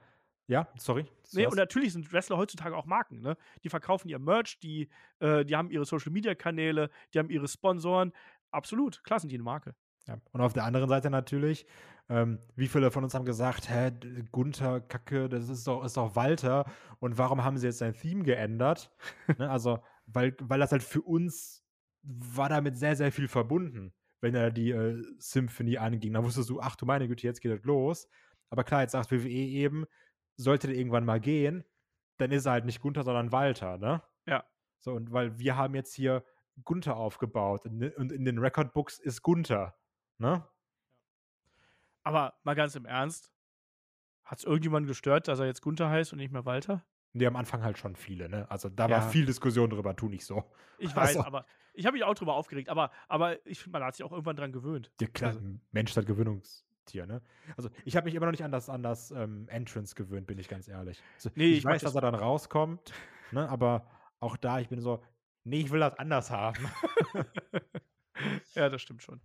ja, sorry. Nee, und natürlich sind Wrestler heutzutage auch Marken. Ne? Die verkaufen ihr Merch, die, äh, die haben ihre Social-Media-Kanäle, die haben ihre Sponsoren. Absolut, klar sind die eine Marke. Ja. Und auf der anderen Seite natürlich, ähm, wie viele von uns haben gesagt, hä, Gunther, Kacke, das ist doch, ist doch Walter. Und warum haben sie jetzt sein Theme geändert? ne, also, weil, weil das halt für uns war damit sehr, sehr viel verbunden, wenn er die äh, Symphony anging. Da wusstest du, ach du meine Güte, jetzt geht das los. Aber klar, jetzt sagt WWE eben, sollte der irgendwann mal gehen, dann ist er halt nicht Gunther, sondern Walter, ne? Ja. So, und weil wir haben jetzt hier Gunther aufgebaut und in den Recordbooks ist Gunther. Ne? Aber mal ganz im Ernst, hat es irgendjemanden gestört, dass er jetzt Gunther heißt und nicht mehr Walter? Nee, am Anfang halt schon viele, ne? Also da ja. war viel Diskussion drüber, tu nicht so. Ich weiß, also. aber ich habe mich auch drüber aufgeregt, aber, aber ich finde, man hat sich auch irgendwann dran gewöhnt. Ja, klar, also. Mensch ist halt Gewöhnungstier, ne? Also ich habe mich immer noch nicht an das, an das ähm, Entrance gewöhnt, bin ich ganz ehrlich. Also, nee, ich, ich weiß, dass er dann rauskommt, ne? Aber auch da, ich bin so, nee, ich will das anders haben. Ja, das stimmt schon.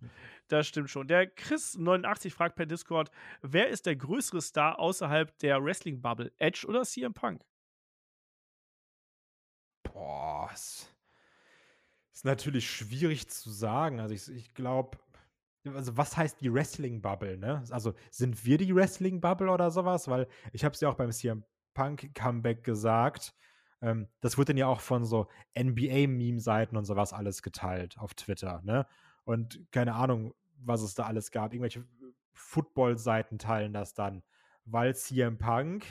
Das stimmt schon. Der Chris89 fragt per Discord: Wer ist der größere Star außerhalb der Wrestling-Bubble? Edge oder CM Punk? Boah, ist, ist natürlich schwierig zu sagen. Also, ich, ich glaube, also was heißt die Wrestling-Bubble, ne? Also, sind wir die Wrestling-Bubble oder sowas? Weil ich habe es ja auch beim CM Punk-Comeback gesagt ähm, das wird dann ja auch von so NBA-Meme-Seiten und sowas alles geteilt auf Twitter, ne? Und keine Ahnung, was es da alles gab. Irgendwelche Football-Seiten teilen das dann, weil CM Punk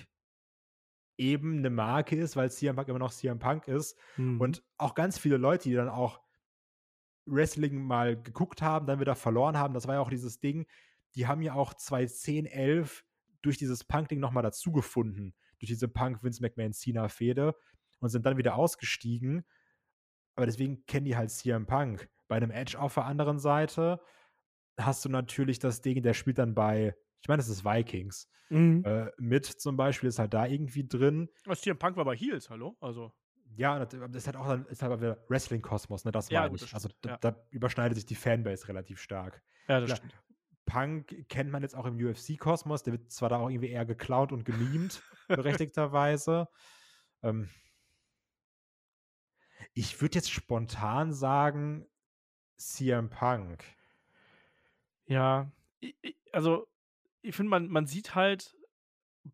eben eine Marke ist, weil CM Punk immer noch CM Punk ist. Mhm. Und auch ganz viele Leute, die dann auch Wrestling mal geguckt haben, dann wieder verloren haben. Das war ja auch dieses Ding. Die haben ja auch 2010, 11 durch dieses Punk-Ding nochmal dazugefunden. Durch diese Punk-Vince McMahon-Cena-Fehde und sind dann wieder ausgestiegen. Aber deswegen kennen die halt CM Punk. Bei einem Edge auf der anderen Seite hast du natürlich das Ding, der spielt dann bei, ich meine, das ist Vikings. Mhm. Äh, mit zum Beispiel ist halt da irgendwie drin. Was CM Punk war bei Heels, hallo? Also. Ja, das ist halt auch dann, ist halt wieder Wrestling-Kosmos, ne? Das ja, meine ich. Also da, ja. da, überschneidet sich die Fanbase relativ stark. Ja, das Klar, stimmt. Punk kennt man jetzt auch im UFC-Kosmos, der wird zwar da auch irgendwie eher geklaut und gemimt, berechtigterweise. Ähm, ich würde jetzt spontan sagen CM Punk. Ja, also ich finde, man, man sieht halt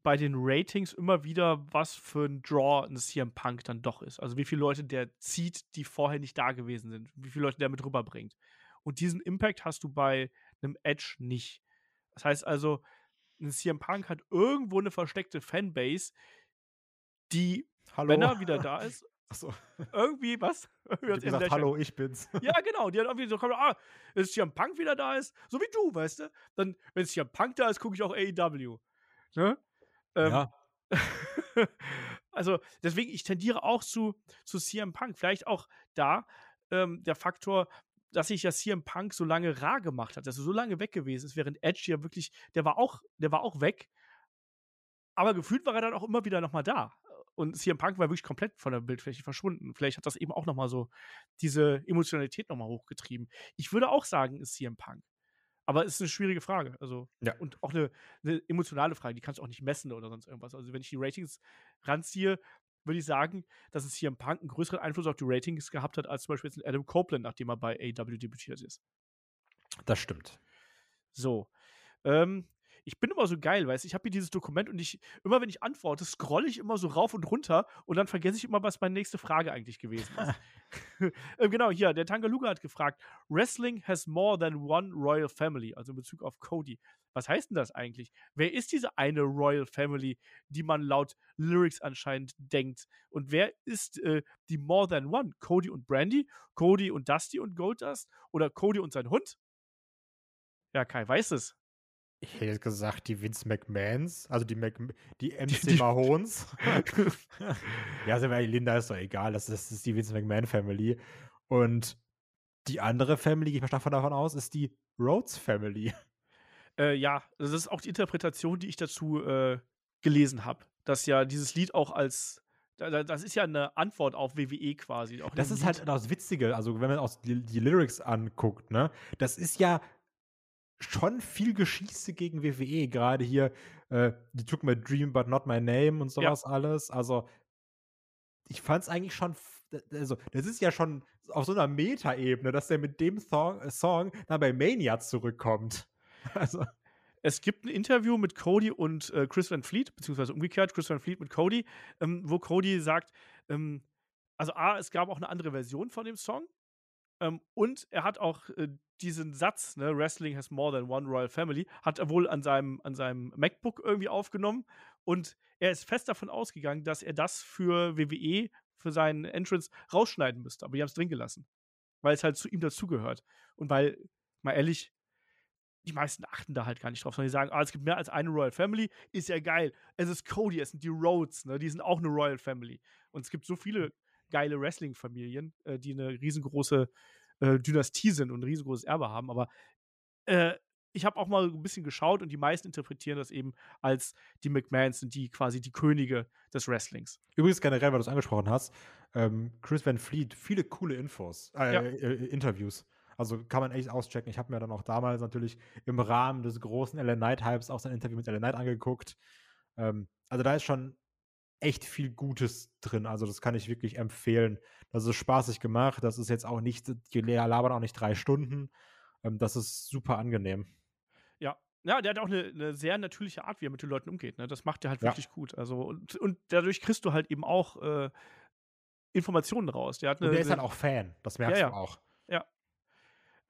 bei den Ratings immer wieder, was für ein Draw ein CM Punk dann doch ist. Also wie viele Leute der zieht, die vorher nicht da gewesen sind. Wie viele Leute der mit rüberbringt. Und diesen Impact hast du bei einem Edge nicht. Das heißt also, ein CM Punk hat irgendwo eine versteckte Fanbase, die, Hallo. wenn er wieder da ist, Achso. Irgendwie, was? Irgendwie gesagt, hallo, ich bin's. Ja, genau. Die hat irgendwie so, ah, wenn CM Punk wieder da ist, so wie du, weißt du? Dann, wenn CM Punk da ist, gucke ich auch AEW. Ne? Ähm, ja. also, deswegen, ich tendiere auch zu, zu CM Punk. Vielleicht auch da ähm, der Faktor, dass sich ja CM Punk so lange rar gemacht hat, dass er so lange weg gewesen ist, während Edge ja wirklich, der war auch, der war auch weg, aber gefühlt war er dann auch immer wieder nochmal da und CM Punk war wirklich komplett von der Bildfläche verschwunden. Vielleicht hat das eben auch nochmal so diese Emotionalität nochmal hochgetrieben. Ich würde auch sagen, ist CM Punk. Aber es ist eine schwierige Frage. Also, Ja. und auch eine, eine emotionale Frage, die kannst du auch nicht messen oder sonst irgendwas. Also, wenn ich die Ratings ranziehe, würde ich sagen, dass es CM Punk einen größeren Einfluss auf die Ratings gehabt hat, als zum Beispiel jetzt Adam Copeland, nachdem er bei AEW debütiert ist. Das stimmt. So. Ähm, ich bin immer so geil, weißt du, ich habe hier dieses Dokument und ich, immer wenn ich antworte, scrolle ich immer so rauf und runter und dann vergesse ich immer, was meine nächste Frage eigentlich gewesen ist. ähm, genau, hier, der Tangaluga hat gefragt, Wrestling has more than one Royal Family, also in Bezug auf Cody. Was heißt denn das eigentlich? Wer ist diese eine Royal Family, die man laut Lyrics anscheinend denkt? Und wer ist äh, die More Than One? Cody und Brandy? Cody und Dusty und Goldust? Oder Cody und sein Hund? Ja, Kai weiß es. Ich hätte gesagt, die Vince McMahons, also die, Mac, die MC die- Mahons. ja, sind wir Linda ist doch egal, das ist, das ist die Vince McMahon Family. Und die andere Family, gehe ich mal stark von davon aus, ist die Rhodes Family. Äh, ja, das ist auch die Interpretation, die ich dazu äh, gelesen habe. Dass ja dieses Lied auch als. da- da- Das ist ja eine Antwort auf WWE quasi. Das ist halt Lied. das Witzige, also wenn man auch die, die Lyrics anguckt, ne, das ist ja schon viel Geschieße gegen WWE, gerade hier, äh, die took my dream but not my name und sowas alles. Also, ich fand es eigentlich schon, also, das ist ja schon auf so einer Meta-Ebene, dass der mit dem Song, äh, Song dann bei Mania zurückkommt. Also, Es gibt ein Interview mit Cody und äh, Chris Van Fleet, beziehungsweise umgekehrt, Chris Van Fleet mit Cody, ähm, wo Cody sagt, ähm, also A, es gab auch eine andere Version von dem Song. Ähm, und er hat auch äh, diesen Satz, ne, Wrestling has more than one Royal Family, hat er wohl an seinem, an seinem MacBook irgendwie aufgenommen. Und er ist fest davon ausgegangen, dass er das für WWE, für seinen Entrance rausschneiden müsste. Aber die haben es drin gelassen. Weil es halt zu ihm dazugehört. Und weil, mal ehrlich, die meisten achten da halt gar nicht drauf, sondern die sagen, ah, es gibt mehr als eine Royal Family, ist ja geil. Es ist Cody, es sind die Rhodes, ne? die sind auch eine Royal Family. Und es gibt so viele geile Wrestling-Familien, äh, die eine riesengroße äh, Dynastie sind und ein riesengroßes Erbe haben. Aber äh, ich habe auch mal ein bisschen geschaut und die meisten interpretieren das eben als die McMahons sind die quasi die Könige des Wrestlings. übrigens generell, weil du es angesprochen hast, ähm, Chris Van Fleet, viele coole Infos, äh, Ja. äh, Interviews. Also kann man echt auschecken. Ich habe mir dann auch damals natürlich im Rahmen des großen LA Knight Hypes auch sein Interview mit LA Knight angeguckt. Ähm, also da ist schon echt viel Gutes drin. Also das kann ich wirklich empfehlen. Das ist spaßig gemacht. Das ist jetzt auch nicht, die labern auch nicht drei Stunden. Ähm, das ist super angenehm. Ja. Ja, der hat auch eine, eine sehr natürliche Art, wie er mit den Leuten umgeht. Ne? Das macht er halt Ja. wirklich gut. Also, und, und dadurch kriegst du halt eben auch äh, Informationen raus. Der hat eine, Und der ist halt auch Fan. Das merkst Ja, du ja. auch.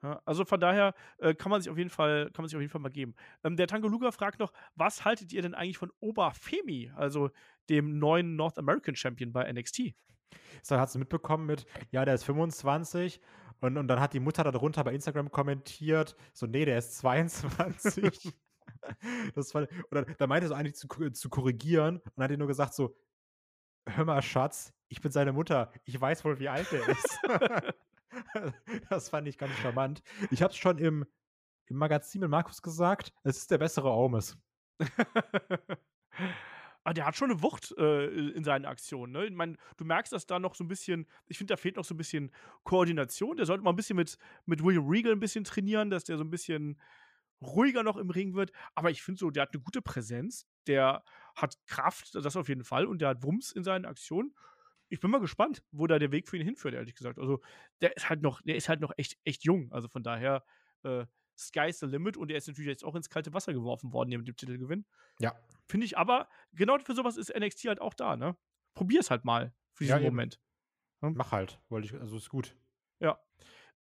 Ja, also von daher äh, kann man sich auf jeden Fall, kann man sich auf jeden Fall mal geben. Ähm, der Tangoluga fragt noch, was haltet ihr denn eigentlich von Oberfemi, also dem neuen North American Champion bei NXT? So, hat sie mitbekommen mit, ja, der ist 25 und, und dann hat die Mutter darunter bei Instagram kommentiert, so, nee, der ist 22. das war, oder da meinte so eigentlich zu, zu korrigieren und hat ihr nur gesagt so, hör mal, Schatz, ich bin seine Mutter, ich weiß wohl, wie alt der ist. das fand ich ganz charmant. Ich habe es schon im, im Magazin mit Markus gesagt, es ist der bessere Omes. Aber der hat schon eine Wucht äh, in seinen Aktionen. Ne? Ich meine, du merkst, dass da noch so ein bisschen, ich finde, da fehlt noch so ein bisschen Koordination. Der sollte mal ein bisschen mit, mit William Regal ein bisschen trainieren, dass der so ein bisschen ruhiger noch im Ring wird. Aber ich finde so, der hat eine gute Präsenz, der hat Kraft, das auf jeden Fall, und der hat Wumms in seinen Aktionen. Ich bin mal gespannt, wo da der Weg für ihn hinführt, ehrlich gesagt. Also, der ist halt noch, der ist halt noch echt, echt jung. Also von daher, äh, Sky's the limit und er ist natürlich jetzt auch ins kalte Wasser geworfen worden hier mit dem Titelgewinn. Ja. Finde ich aber, genau für sowas ist NXT halt auch da, ne? Probier's halt mal für Ja, diesen eben. Moment. Mach halt, wollte ich, also ist gut. Ja.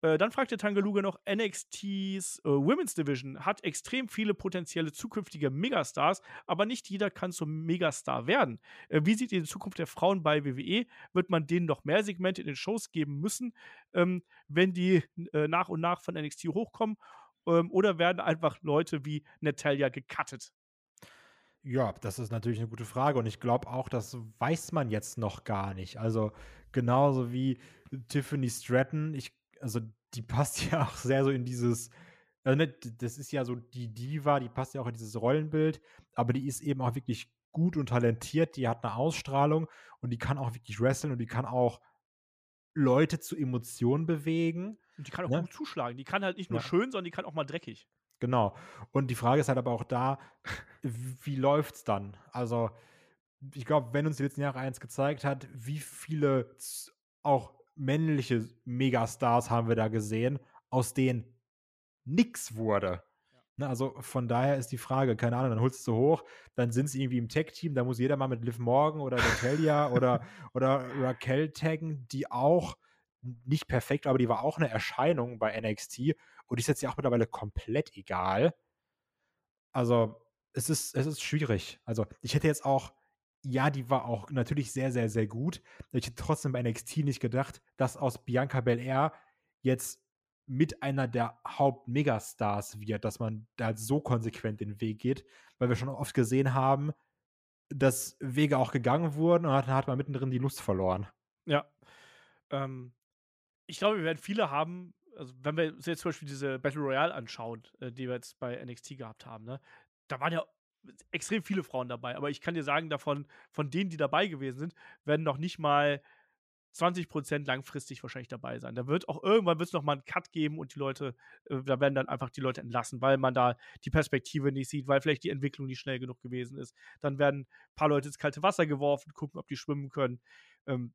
Äh, dann fragt der Tangaluga noch, NXTs äh, Women's Division hat extrem viele potenzielle zukünftige Megastars, aber nicht jeder kann zum Megastar werden. Äh, wie sieht ihr die Zukunft der Frauen bei WWE? Wird man denen noch mehr Segmente in den Shows geben müssen, ähm, wenn die äh, nach und nach von NXT hochkommen? Ähm, oder werden einfach Leute wie Natalia gecuttet? Ja, das ist natürlich eine gute Frage und ich glaube auch, das weiß man jetzt noch gar nicht. Also genauso wie Tiffany Stratton, ich, also die passt ja auch sehr so in dieses, also ne, das ist ja so die Diva, die passt ja auch in dieses Rollenbild, aber die ist eben auch wirklich gut und talentiert, die hat eine Ausstrahlung und die kann auch wirklich wresteln und die kann auch Leute zu Emotionen bewegen. Und die kann auch Ne? gut zuschlagen. Die kann halt nicht nur Ja. schön, sondern die kann auch mal dreckig. Genau. Und die Frage ist halt aber auch da, wie läuft's dann? Also, ich glaube, wenn uns die letzten Jahre eins gezeigt hat, wie viele auch männliche Megastars haben wir da gesehen, aus denen nix wurde. Ne, also von daher ist die Frage, keine Ahnung, dann holst du hoch, dann sind sie irgendwie im Tech-Team, da muss jeder mal mit Liv Morgan oder Natalia oder, oder Raquel taggen, die auch nicht perfekt, aber die war auch eine Erscheinung bei NXT und die ist jetzt ja auch mittlerweile komplett egal. Also es ist, es ist schwierig. Also ich hätte jetzt auch, ja, die war auch natürlich sehr, sehr, sehr gut. Ich hätte trotzdem bei NXT nicht gedacht, dass aus Bianca Belair jetzt mit einer der Haupt-Megastars wird, dass man da so konsequent den Weg geht, weil wir schon oft gesehen haben, dass Wege auch gegangen wurden und dann hat man mittendrin die Lust verloren. Ja. Ähm, ich glaube, wir werden viele haben, also wenn wir uns jetzt zum Beispiel diese Battle Royale anschauen, äh, die wir jetzt bei NXT gehabt haben, ne, da waren ja extrem viele Frauen dabei, aber ich kann dir sagen, davon, von denen, die dabei gewesen sind, werden noch nicht mal 20% langfristig wahrscheinlich dabei sein. Da wird auch irgendwann wird's noch mal einen Cut geben und die Leute, äh, da werden dann einfach die Leute entlassen, weil man da die Perspektive nicht sieht, weil vielleicht die Entwicklung nicht schnell genug gewesen ist. Dann werden ein paar Leute ins kalte Wasser geworfen, gucken, ob die schwimmen können. Ähm,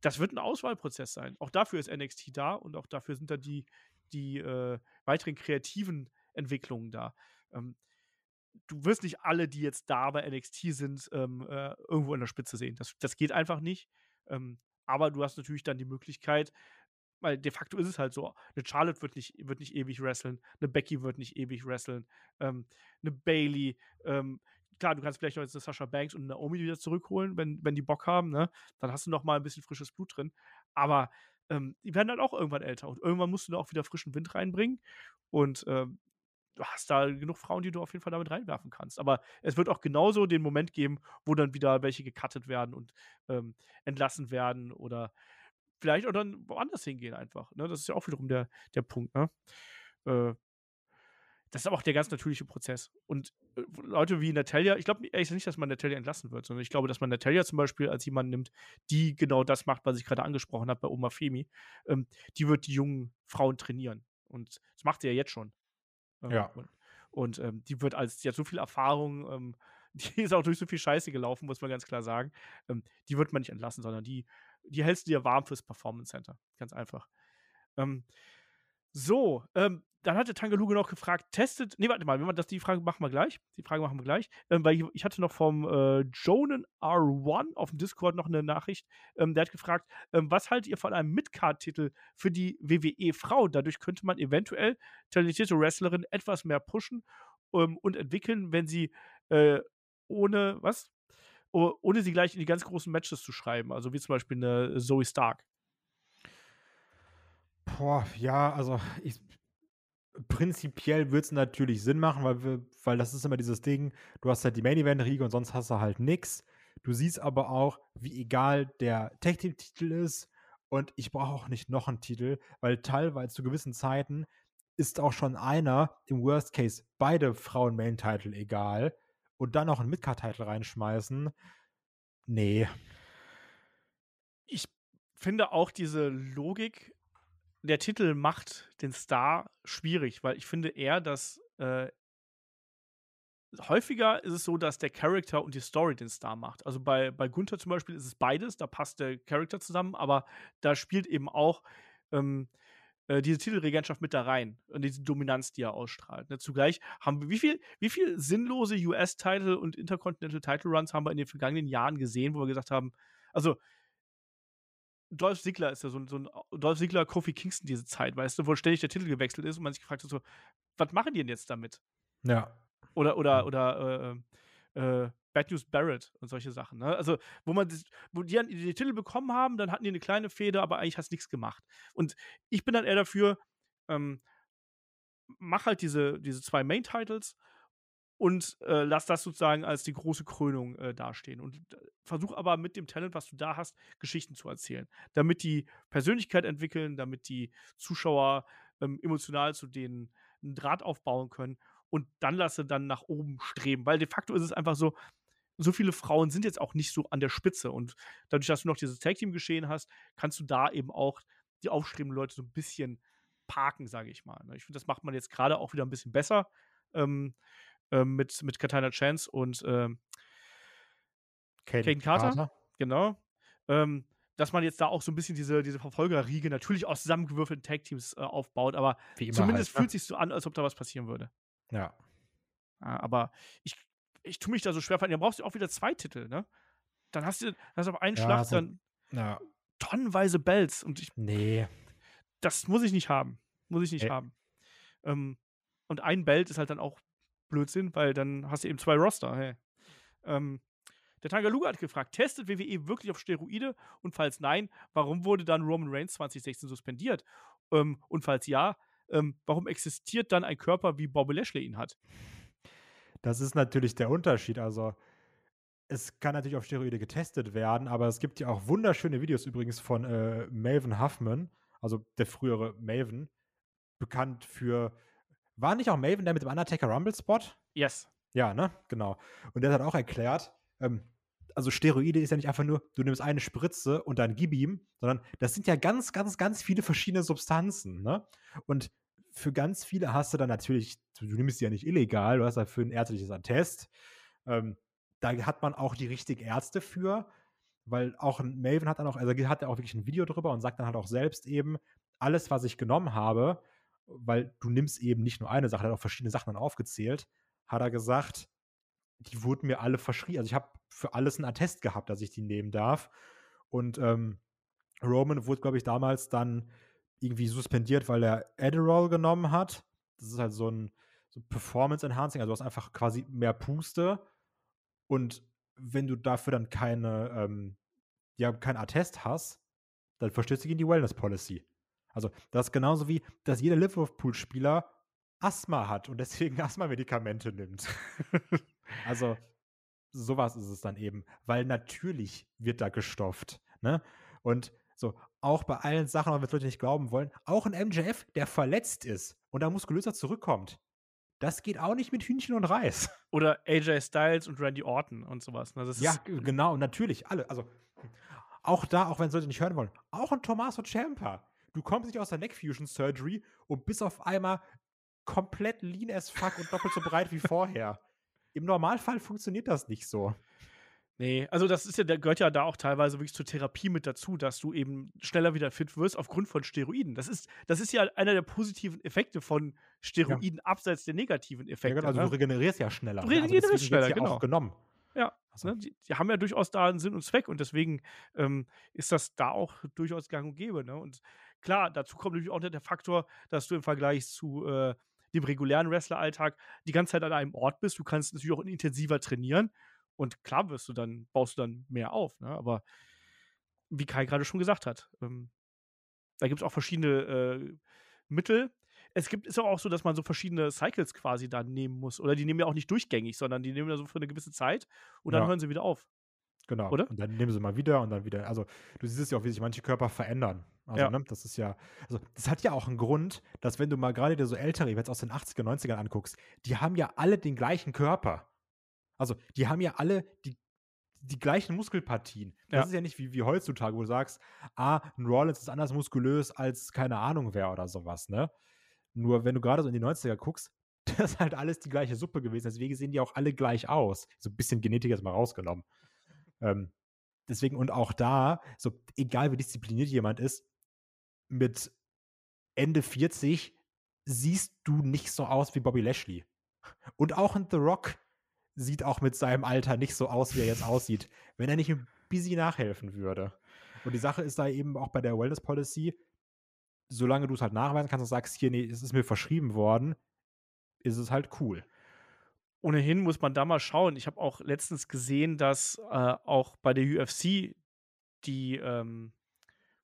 das wird ein Auswahlprozess sein. Auch dafür ist NXT da und auch dafür sind da die, die äh, weiteren kreativen Entwicklungen da. Ähm, du wirst nicht alle, die jetzt da bei NXT sind, ähm, äh, irgendwo in der Spitze sehen. Das, das geht einfach nicht. Ähm, aber du hast natürlich dann die Möglichkeit, weil de facto ist es halt so, eine Charlotte wird nicht, wird nicht ewig wresteln, eine Becky wird nicht ewig wresteln, ähm, eine Bailey, ähm, klar, du kannst vielleicht noch jetzt Sasha Banks und Naomi wieder zurückholen, wenn, wenn die Bock haben, ne? Dann hast du noch mal ein bisschen frisches Blut drin. Aber ähm, die werden dann auch irgendwann älter und irgendwann musst du da auch wieder frischen Wind reinbringen. Und ähm, du hast da genug Frauen, die du auf jeden Fall damit reinwerfen kannst. Aber es wird auch genauso den Moment geben, wo dann wieder welche gecuttet werden und ähm, entlassen werden oder vielleicht auch dann woanders hingehen einfach. Ne? Das ist ja auch wiederum der, der Punkt. Ne? Äh, das ist aber auch der ganz natürliche Prozess. Und äh, Leute wie Natalia, ich glaube ehrlich nicht, dass man Natalia entlassen wird, sondern ich glaube, dass man Natalia zum Beispiel als jemanden nimmt, die genau das macht, was ich gerade angesprochen habe bei Oma Femi. Ähm, die wird die jungen Frauen trainieren. Und das macht sie ja jetzt schon. Ähm, Ja. Und, und ähm, die wird als, die hat so viel Erfahrung, ähm, die ist auch durch so viel Scheiße gelaufen, muss man ganz klar sagen. Ähm, die wird man nicht entlassen, sondern die, die hältst du dir warm fürs Performance Center. Ganz einfach. Ähm, so, ähm, dann hatte Tangaluge noch gefragt, testet, nee, warte mal, wenn man das, die Frage machen wir gleich, die Frage machen wir gleich, ähm, weil ich, ich hatte noch vom äh, Jonan R1 auf dem Discord noch eine Nachricht, ähm, der hat gefragt, ähm, was haltet ihr von einem Midcard-Titel für die WWE-Frau? Dadurch könnte man eventuell talentierte Wrestlerin etwas mehr pushen ähm, und entwickeln, wenn sie äh, ohne, was? Oh, ohne sie gleich in die ganz großen Matches zu schreiben, also wie zum Beispiel eine Zoe Stark. Boah, ja, also ich, prinzipiell würde es natürlich Sinn machen, weil, wir, weil das ist immer dieses Ding, du hast halt die Main Event Riege und sonst hast du halt nix. Du siehst aber auch, wie egal der Tag Team Titel ist und ich brauche auch nicht noch einen Titel, weil teilweise zu gewissen Zeiten ist auch schon einer, im Worst Case beide Frauen Main Title egal und dann noch einen Midcard Titel reinschmeißen. Nee. Ich finde auch diese Logik, der Titel macht den Star schwierig, weil ich finde eher, dass äh, häufiger ist es so, dass der Charakter und die Story den Star macht. Also bei, bei Gunther zum Beispiel ist es beides, da passt der Charakter zusammen, aber da spielt eben auch ähm, äh, diese Titelregentschaft mit da rein und diese Dominanz, die er ausstrahlt. Ne? Zugleich haben wir, wie viel, wie viel sinnlose US-Title und Intercontinental Title Runs haben wir in den vergangenen Jahren gesehen, wo wir gesagt haben, also Dolph Ziggler ist ja so ein, so ein Dolph Ziggler, Kofi Kingston diese Zeit, weißt du, wo ständig der Titel gewechselt ist und man sich gefragt hat, so, was machen die denn jetzt damit? Ja. Oder, oder, oder, äh, äh, Bad News Barrett und solche Sachen. Ne? Also, wo man, wo die, den Titel bekommen haben, dann hatten die eine kleine Feder, aber eigentlich hast du nichts gemacht. Und ich bin dann eher dafür, ähm, mach halt diese, diese zwei Main-Titles und äh, lass das sozusagen als die große Krönung äh, dastehen. Und äh, versuch aber mit dem Talent, was du da hast, Geschichten zu erzählen. Damit die Persönlichkeit entwickeln, damit die Zuschauer ähm, emotional zu denen einen Draht aufbauen können und dann lasse dann nach oben streben. Weil de facto ist es einfach so, so viele Frauen sind jetzt auch nicht so an der Spitze. Und dadurch, dass du noch dieses Tag-Team-Geschehen hast, kannst du da eben auch die aufstrebenden Leute so ein bisschen parken, sage ich mal. Ne? Ich finde, das macht man jetzt gerade auch wieder ein bisschen besser ähm, ähm, mit, mit Katana Chance und ähm, Caden Carter. Carter. Genau. Ähm, dass man jetzt da auch so ein bisschen diese, diese Verfolgerriege natürlich aus zusammengewürfelten Tag-Teams äh, aufbaut, aber zumindest halt, ne? fühlt sich so an, als ob da was passieren würde. Ja. aber ich, ich tue mich da so schwer, weil dann brauchst du auch wieder zwei Titel, ne? Dann hast du hast auf einen ja, Schlag also, dann ja. tonnenweise Bells und ich. Nee. Das muss ich nicht haben. Muss ich nicht nee. haben. Ähm, und ein Belt ist halt dann auch Blödsinn, weil dann hast du eben zwei Roster. Hey. Ähm, der Tangaluga hat gefragt, testet WWE wirklich auf Steroide? Und falls nein, warum wurde dann Roman Reigns 2016 suspendiert? Ähm, und falls ja, ähm, warum existiert dann ein Körper, wie Bobby Lashley ihn hat? Das ist natürlich der Unterschied. Also, es kann natürlich auf Steroide getestet werden, aber es gibt ja auch wunderschöne Videos übrigens von äh, Melvin Huffman, also der frühere Maven, bekannt für. War nicht auch Maven der mit dem Undertaker Rumble Spot? Yes. Ja, ne? Genau. Und der hat auch erklärt, ähm, also Steroide ist ja nicht einfach nur, du nimmst eine Spritze und dann gib ihm, sondern das sind ja ganz, ganz, ganz viele verschiedene Substanzen, ne? Und für ganz viele hast du dann natürlich, du nimmst sie ja nicht illegal, du hast dafür ein ärztliches Attest. Ähm, da hat man auch die richtigen Ärzte für, weil auch ein Melvin hat dann auch, also hat er auch wirklich ein Video drüber und sagt dann halt auch selbst eben, alles, was ich genommen habe, weil du nimmst eben nicht nur eine Sache, er hat auch verschiedene Sachen dann aufgezählt, hat er gesagt, die wurden mir alle verschrieben. Also ich habe für alles einen Attest gehabt, dass ich die nehmen darf. Und ähm, Roman wurde, glaube ich, damals dann irgendwie suspendiert, weil er Adderall genommen hat. Das ist halt so ein so Performance Enhancing, also du hast einfach quasi mehr Puste. Und wenn du dafür dann keine, ähm, ja, kein Attest hast, dann verstößt du gegen die Wellness Policy. Also, das ist genauso wie, dass jeder Liverpool-Spieler Asthma hat und deswegen Asthma-Medikamente nimmt. also, sowas ist es dann eben, weil natürlich wird da gestofft. Ne? Und so, auch bei allen Sachen, wenn wir Leute nicht glauben wollen, auch ein MJF, der verletzt ist und da muskulöser zurückkommt. Das geht auch nicht mit Hühnchen und Reis. Oder AJ Styles und Randy Orton und sowas. Ne? ja, genau, natürlich, alle. Also auch da, auch wenn Leute nicht hören wollen, auch ein Tommaso Ciampa. Du kommst nicht aus der Neck Fusion Surgery und bist auf einmal komplett lean as fuck und doppelt so breit wie vorher. Im Normalfall funktioniert das nicht so. Nee, also das ist ja, der gehört ja da auch teilweise wirklich zur Therapie mit dazu, dass du eben schneller wieder fit wirst aufgrund von Steroiden. Das ist, das ist ja einer der positiven Effekte von Steroiden, ja. abseits der negativen Effekte. Ja, genau, also ne? du regenerierst ja schneller. Du ne? also regenerierst also schneller, ja genau. Auch genommen. Ja, also. ne, die, die, haben ja durchaus da einen Sinn und Zweck und deswegen ähm, ist das da auch durchaus gang und gäbe. Ne? Und klar, dazu kommt natürlich auch der Faktor, dass du im Vergleich zu äh, dem regulären Wrestler-Alltag die ganze Zeit an einem Ort bist. Du kannst natürlich auch intensiver trainieren und klar wirst du dann, baust du dann mehr auf. Ne? Aber wie Kai gerade schon gesagt hat, ähm, da gibt es auch verschiedene äh, Mittel. Es gibt ist auch so, dass man so verschiedene Cycles quasi dann nehmen muss. Oder die nehmen ja auch nicht durchgängig, sondern die nehmen ja so für eine gewisse Zeit und dann ja. hören sie wieder auf. Genau. Oder? Und dann nehmen sie mal wieder und dann wieder. Also, du siehst es ja auch, wie sich manche Körper verändern. Also, ja. ne, das ist ja, also, das hat ja auch einen Grund, dass wenn du mal gerade dir so ältere Events aus den 80er, 90ern anguckst, die haben ja alle den gleichen Körper. Also, die haben ja alle die, die gleichen Muskelpartien. Das ja. ist ja nicht wie, wie heutzutage, wo du sagst, ah, ein Rollins ist anders muskulös als keine Ahnung wer oder sowas, ne? Nur wenn du gerade so in die 90er guckst, das ist halt alles die gleiche Suppe gewesen. Deswegen sehen die auch alle gleich aus. So ein bisschen Genetik jetzt mal rausgenommen. Ähm, deswegen, und auch da, so egal wie diszipliniert jemand ist, mit Ende 40 siehst du nicht so aus wie Bobby Lashley. Und auch ein The Rock sieht auch mit seinem Alter nicht so aus, wie er jetzt aussieht, wenn er nicht ein bisschen nachhelfen würde. Und die Sache ist da eben auch bei der Wellness Policy, solange du es halt nachweisen kannst und sagst, hier, nee, es ist mir verschrieben worden, ist es halt cool ohnehin muss man da mal schauen. Ich habe auch letztens gesehen, dass äh, auch bei der UFC die ähm,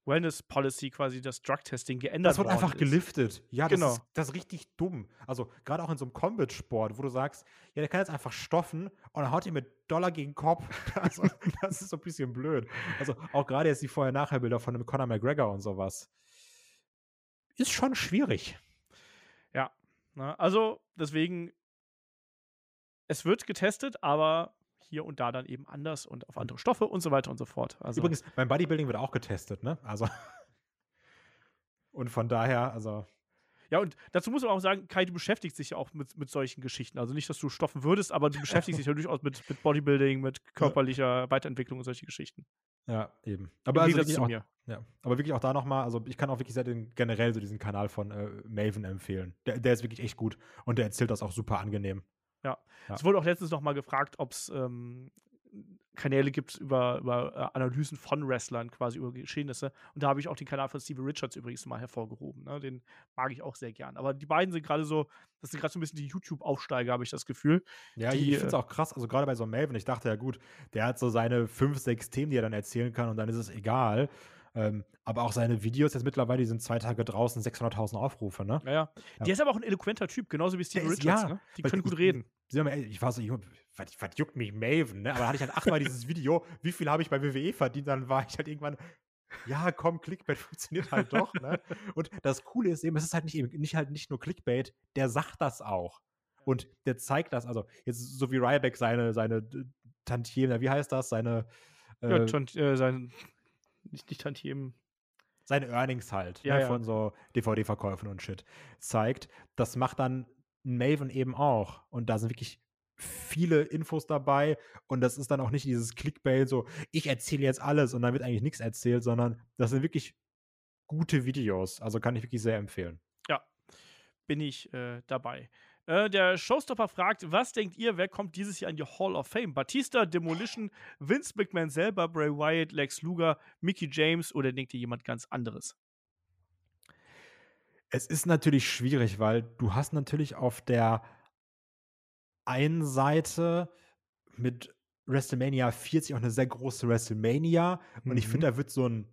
Wellness Policy, quasi das Drug Testing geändert. Das wird einfach ist. geliftet. Ja, genau. das, ist, das ist richtig dumm. Also gerade auch in so einem Combat-Sport, wo du sagst, ja, der kann jetzt einfach stoffen und dann haut ihn mit Dollar gegen Kopf. Also, das ist so ein bisschen blöd. Also auch gerade jetzt die Vorher-Nachher-Bilder von dem Conor McGregor und sowas. Ist schon schwierig. Ja, na, ne? also deswegen es wird getestet, aber hier und da dann eben anders und auf andere Stoffe und so weiter und so fort. Also, Übrigens, beim Bodybuilding wird auch getestet, ne? Also. und von daher, also. Ja, und dazu muss man auch sagen, Kai, du beschäftigst dich ja auch mit, mit solchen Geschichten. Also nicht, dass du stoffen würdest, aber du beschäftigst dich ja durchaus mit, mit Bodybuilding, mit körperlicher Weiterentwicklung und solche Geschichten. Ja, eben. Aber also wirklich auch, ja. aber wirklich auch da nochmal, also ich kann auch wirklich sehr den, generell so diesen Kanal von äh, Maven empfehlen. Der, der ist wirklich echt gut und der erzählt das auch super angenehm. Ja. Es wurde auch letztens noch mal gefragt, ob es ähm, Kanäle gibt über, über äh, Analysen von Wrestlern, quasi über Geschehnisse. Und da habe ich auch den Kanal von Steve Richards übrigens mal hervorgehoben. Ne? Den mag ich auch sehr gern. Aber die beiden sind gerade so, das sind gerade so ein bisschen die YouTube-Aufsteiger, habe ich das Gefühl. Ja, Die, ich finde es äh, auch krass, also gerade bei so einem Maven, ich dachte ja gut, der hat so seine fünf, sechs Themen, die er dann erzählen kann und dann ist es egal. Ähm, aber auch seine Videos jetzt mittlerweile, die sind zwei Tage draußen, 600.000 Aufrufe, ne? Ja, ja. Ja. Der ist aber auch ein eloquenter Typ, genauso wie Steve Der ist- Richards. ja, ne? Die können ich- gut reden. Sie haben, ich war so, Junge, was, was juckt mich Maven, ne? Aber da hatte ich halt achtmal dieses Video, wie viel habe ich bei WWE verdient, dann war ich halt irgendwann, ja, komm, Clickbait funktioniert halt doch, ne? Und das Coole ist eben, es ist halt nicht, eben, nicht halt nicht nur Clickbait, der sagt das auch. Und der zeigt das, also jetzt so wie Ryback seine, seine äh, Tantiemen, wie heißt das, seine, ja, äh, Tant- äh, sein, nicht, nicht Tantiemen. seine Earnings halt Ja, ne, ja. von so DVD-Verkäufen und Shit zeigt. Das macht dann Maven eben auch. Und da sind wirklich viele Infos dabei. Und das ist dann auch nicht dieses Clickbait, so ich erzähle jetzt alles und dann wird eigentlich nichts erzählt, sondern das sind wirklich gute Videos. Also kann ich wirklich sehr empfehlen. bin ich äh, dabei. Äh, der Showstopper fragt, was denkt ihr, wer kommt dieses Jahr in die Hall of Fame? Batista, Demolition, Vince McMahon selber, Bray Wyatt, Lex Luger, Mickey James oder denkt ihr jemand ganz anderes? Es ist natürlich schwierig, weil du hast natürlich auf der einen Seite mit WrestleMania 40 auch eine sehr große WrestleMania. Und ich Mhm. finde, da wird so ein,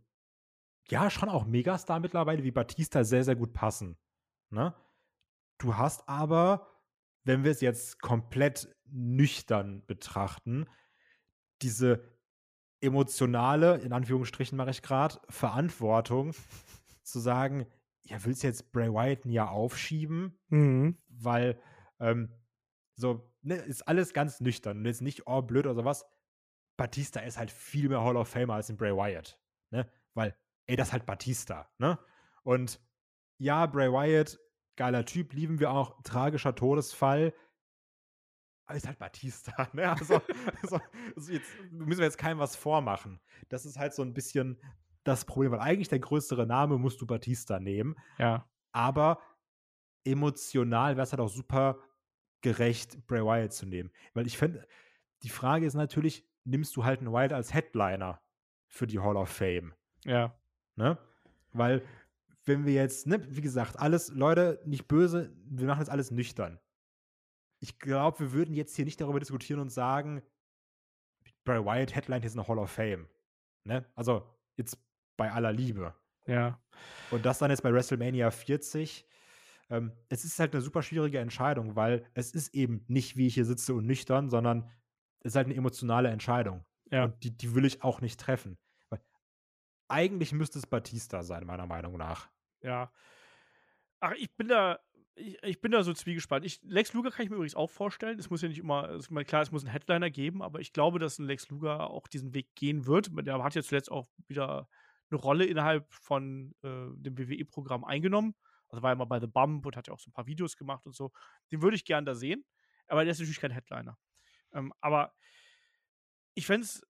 ja, schon auch Megastar mittlerweile wie Batista sehr, sehr gut passen. Ne? Du hast aber, wenn wir es jetzt komplett nüchtern betrachten, diese emotionale, in Anführungsstrichen mache ich gerade, Verantwortung zu sagen, ja, willst du jetzt Bray Wyatt ein Jahr aufschieben? Mhm. weil ähm, so, ne, ist alles ganz nüchtern und jetzt nicht, oh, blöd oder sowas. Batista ist halt viel mehr Hall of Famer als in Bray Wyatt, ne, weil, ey, das ist halt Batista, ne, und ja, Bray Wyatt, geiler Typ, lieben wir auch, tragischer Todesfall, aber ist halt Batista, ne, also, so, so jetzt müssen wir jetzt keinem was vormachen. Das ist halt so ein bisschen das Problem, weil eigentlich der größere Name musst du Batista nehmen, Ja. aber emotional wäre es halt auch super gerecht, Bray Wyatt zu nehmen. Weil ich finde, die Frage ist natürlich, nimmst du halt einen Wyatt als Headliner für die Hall of Fame? Ja. Ne? Weil, wenn wir jetzt, ne, wie gesagt, alles, Leute, nicht böse, wir machen jetzt alles nüchtern. Ich glaube, wir würden jetzt hier nicht darüber diskutieren und sagen, Bray Wyatt Headline ist eine Hall of Fame. Ne? Also, jetzt bei aller Liebe. Ja. Und das dann jetzt bei WrestleMania 40. Ähm, es ist halt eine super schwierige Entscheidung, weil es ist eben nicht, wie ich hier sitze und nüchtern, sondern es ist halt eine emotionale Entscheidung. Ja. Und die, die will ich auch nicht treffen. Eigentlich müsste es Batista sein, meiner Meinung nach. Ja. Ach, ich bin da, ich, ich bin da so zwiegespannt. Ich, Lex Luger kann ich mir übrigens auch vorstellen. Es muss ja nicht immer, es klar, es muss einen Headliner geben, aber ich glaube, dass ein Lex Luger auch diesen Weg gehen wird. Der hat ja zuletzt auch wieder eine Rolle innerhalb von äh, dem WWE-Programm eingenommen. Also war ja mal bei The Bump und hat ja auch so ein paar Videos gemacht und so. Den würde ich gern da sehen. Aber der ist natürlich kein Headliner. Ähm, aber ich fände es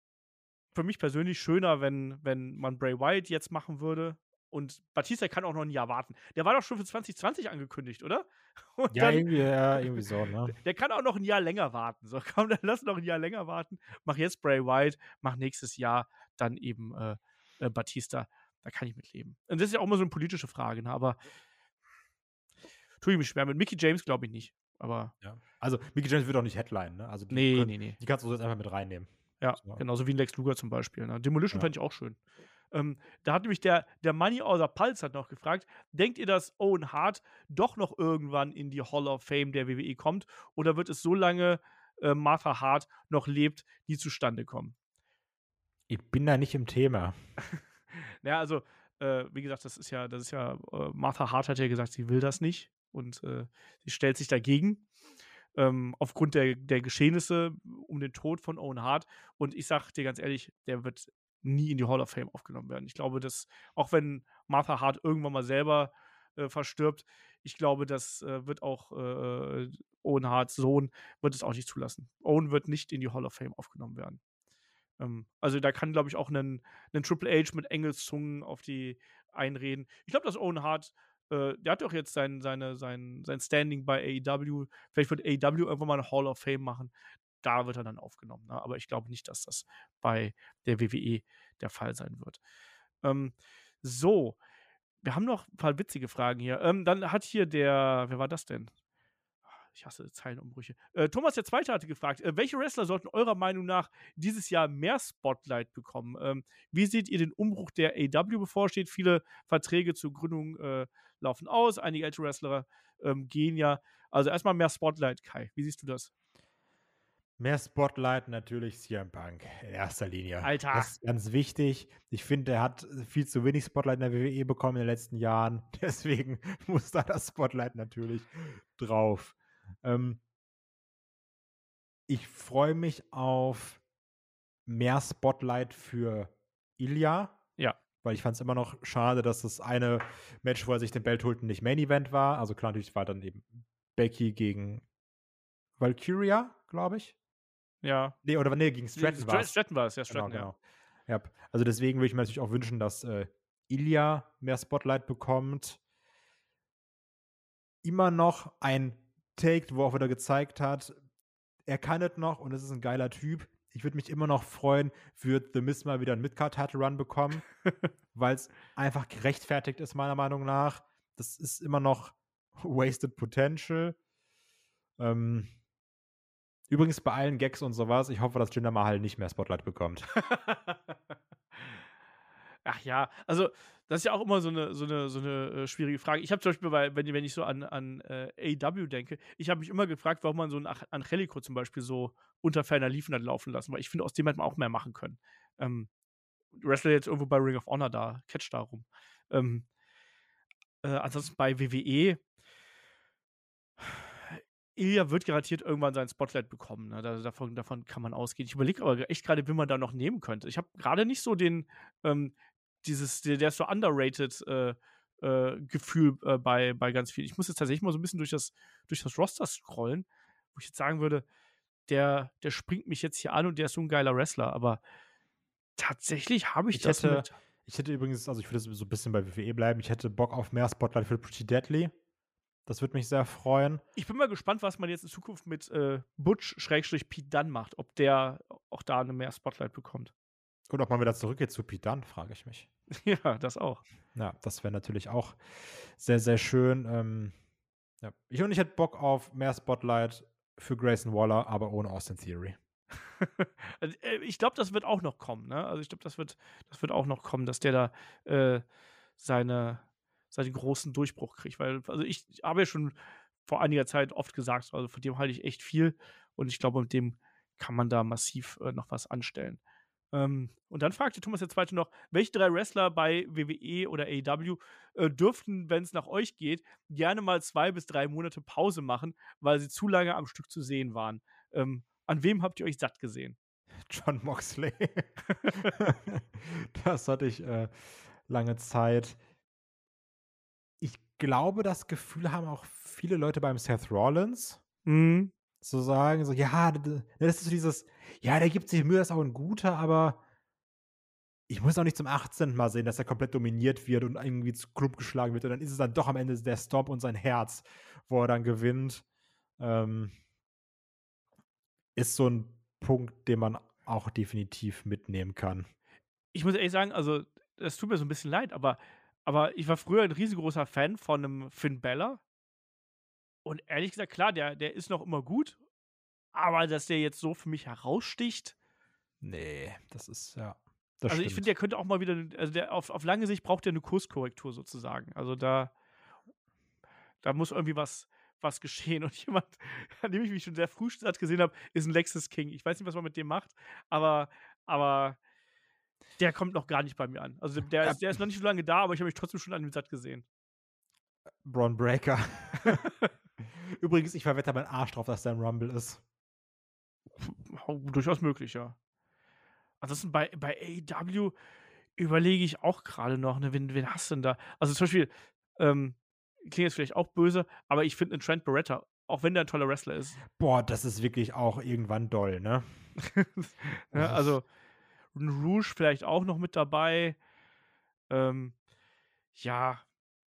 für mich persönlich schöner, wenn, wenn man Bray Wyatt jetzt machen würde. Und Batista kann auch noch ein Jahr warten. Der war doch schon für 2020 angekündigt, oder? Und dann, irgendwie, ja, irgendwie so, ne? der kann auch noch ein Jahr länger warten. So, komm, dann lass noch ein Jahr länger warten. Mach jetzt Bray Wyatt, mach nächstes Jahr dann eben äh, äh, Batista. Da kann ich mit leben. Und das ist ja auch immer so eine politische Frage, ne? aber tue ich mich schwer. Mit Mickey James glaube ich nicht. Aber Ja. Also, Mickey James wird auch nicht Headline, ne? Also, die, nee, können- nee, nee. die kannst du jetzt einfach mit reinnehmen. Ja, So. genauso wie ein Lex Luger zum Beispiel. Ne? Demolition Ja. fand ich auch schön. Ähm, da hat nämlich der, der Money außer Pulse hat noch gefragt, denkt ihr, dass Owen Hart doch noch irgendwann in die Hall of Fame der WWE kommt? Oder wird es so lange äh, Martha Hart noch lebt, nie zustande kommen? Ich bin da nicht im Thema. Ja, also, äh, wie gesagt, das ist ja, das ist ja, äh, Martha Hart hat ja gesagt, sie will das nicht und äh, sie stellt sich dagegen. Ähm, aufgrund der, der Geschehnisse um den Tod von Owen Hart. Und ich sag dir ganz ehrlich, der wird nie in die Hall of Fame aufgenommen werden. Ich glaube, dass, auch wenn Martha Hart irgendwann mal selber äh, verstirbt, ich glaube, das äh, wird auch äh, Owen Harts Sohn wird es auch nicht zulassen. Owen wird nicht in die Hall of Fame aufgenommen werden. Ähm, also da kann, glaube ich, auch ein Triple H mit Engelszungen auf die einreden. Ich glaube, dass Owen Hart äh, der hat doch jetzt sein, seine, sein, sein Standing bei AEW. Vielleicht wird AEW irgendwann mal eine Hall of Fame machen. Da wird er dann aufgenommen. Ne? Aber ich glaube nicht, dass das bei der WWE der Fall sein wird. Ähm, so, wir haben noch ein paar witzige Fragen hier. Ähm, dann hat hier der, wer war das denn? Ich hasse Zeilenumbrüche. Äh, Thomas der Zweite hatte gefragt, äh, welche Wrestler sollten eurer Meinung nach dieses Jahr mehr Spotlight bekommen? Ähm, wie seht ihr den Umbruch, der AW bevorsteht? Viele Verträge zur Gründung äh, laufen aus, einige ältere Wrestler ähm, gehen ja. Also erstmal mehr Spotlight, Kai. Wie siehst du das? Mehr Spotlight natürlich CM Punk in erster Linie. Alter. Das ist ganz wichtig. Ich finde, er hat viel zu wenig Spotlight in der WWE bekommen in den letzten Jahren. Deswegen muss da das Spotlight natürlich drauf. Ähm, ich freue mich auf mehr Spotlight für Ilya. Ja. Weil ich fand es immer noch schade, dass das eine Match, wo er sich den Belt holt, nicht Main Event war. Also klar, natürlich war dann eben Becky gegen Valkyria, glaube ich. Ja. Nee, oder nee, gegen Stratton war es. Stratton war es, ja, Genau, Stratton, genau. Ja. Also deswegen würde ich mir natürlich auch wünschen, dass äh, Ilya mehr Spotlight bekommt. Immer noch ein Take, wo er auch wieder gezeigt hat, er kann es noch und es ist ein geiler Typ. Ich würde mich immer noch freuen, wird The Miz mal wieder einen Midcard-Title-Run bekommen, weil es einfach gerechtfertigt ist, meiner Meinung nach. Das ist immer noch Wasted Potential. Ähm, übrigens bei allen Gags und sowas, ich hoffe, dass Jinder Mahal nicht mehr Spotlight bekommt. Ach ja, also das ist ja auch immer so eine, so eine, so eine äh, schwierige Frage. Ich habe zum Beispiel, weil, wenn, wenn ich so an, an äh, AEW denke, ich habe mich immer gefragt, warum man so ein Angelico zum Beispiel so unter ferner Liefen hat laufen lassen, weil ich finde, aus dem hätte man auch mehr machen können. Ähm, Wrestler jetzt irgendwo bei Ring of Honor da, Catch da rum. Ähm, äh, ansonsten bei WWE, Ilya wird garantiert irgendwann sein Spotlight bekommen. Ne? Da, davon, davon kann man ausgehen. Ich überlege aber echt gerade, wie man da noch nehmen könnte. Ich habe gerade nicht so den, ähm, dieses, der, der ist so underrated äh, äh, Gefühl äh, bei, bei ganz vielen. Ich muss jetzt tatsächlich mal so ein bisschen durch das, durch das Roster scrollen, wo ich jetzt sagen würde, der, der springt mich jetzt hier an und der ist so ein geiler Wrestler, aber tatsächlich habe ich, Ich das hätte, mit. ich hätte übrigens, also ich würde so ein bisschen bei WWE bleiben, ich hätte Bock auf mehr Spotlight für Pretty Deadly. Das würde mich sehr freuen. Ich bin mal gespannt, was man jetzt in Zukunft mit äh, Butch-Pete Dunn macht, ob der auch da eine mehr Spotlight bekommt. Und ob man wieder zurückgeht zu Pete Dunne, frage ich mich. ja, das auch. Ja, das wäre natürlich auch sehr, sehr schön. Ähm, ja. Ich und ich hätte Bock auf mehr Spotlight für Grayson Waller, aber ohne Austin Theory. Also, äh, ich glaube, das wird auch noch kommen, ne? Also ich glaube, das wird, das wird auch noch kommen, dass der da äh, seine, seinen großen Durchbruch kriegt. Weil, also ich habe ja schon vor einiger Zeit oft gesagt, also von dem halte ich echt viel und ich glaube, mit dem kann man da massiv äh, noch was anstellen. Ähm, und dann fragte Thomas der Zweite noch, welche drei Wrestler bei WWE oder AEW äh, dürften, wenn es nach euch geht, gerne mal zwei bis drei Monate Pause machen, weil sie zu lange am Stück zu sehen waren. Ähm, an wem habt ihr euch satt gesehen? John Moxley. das hatte ich äh, lange Zeit. Ich glaube, das Gefühl haben auch viele Leute beim Seth Rollins. Mhm. Zu sagen, so, ja, d- das ist so dieses, ja, der gibt sich Mühe, das ist auch ein guter, aber ich muss auch nicht zum 18. Mal sehen, dass er komplett dominiert wird und irgendwie zu Club geschlagen wird. Und dann ist es dann doch am Ende der Stomp und sein Herz, wo er dann gewinnt. Ähm, ist so ein Punkt, den man auch definitiv mitnehmen kann. Ich muss ehrlich sagen, also, es tut mir so ein bisschen leid, aber, aber ich war früher ein riesengroßer Fan von einem Finn Bella. Und ehrlich gesagt, klar, der, der ist noch immer gut, aber dass der jetzt so für mich heraussticht, Nee, das ist, ja. Das also ich stimmt. finde, der könnte auch mal wieder, also der auf, auf lange Sicht braucht der eine Kurskorrektur sozusagen. Also da, da muss irgendwie was, was geschehen. Und jemand, an dem ich mich schon sehr früh satt gesehen habe, ist ein Lexus King. Ich weiß nicht, was man mit dem macht, aber, aber der kommt noch gar nicht bei mir an. Also der, ist, der ist noch nicht so lange da, aber ich habe mich trotzdem schon an ihm satt gesehen. Braun Breaker. Übrigens ich verwette meinen Arsch drauf, dass der im Rumble ist. Durchaus möglich, ja. Ansonsten bei, bei AEW überlege ich auch gerade noch, ne, wen, wen hast du denn da? Also zum Beispiel, ähm, klingt jetzt vielleicht auch böse, aber ich finde einen Trent Beretta, auch wenn der ein toller Wrestler ist. Boah, das ist wirklich auch irgendwann doll, ne? ja, also ein Rouge vielleicht auch noch mit dabei. Ähm, ja.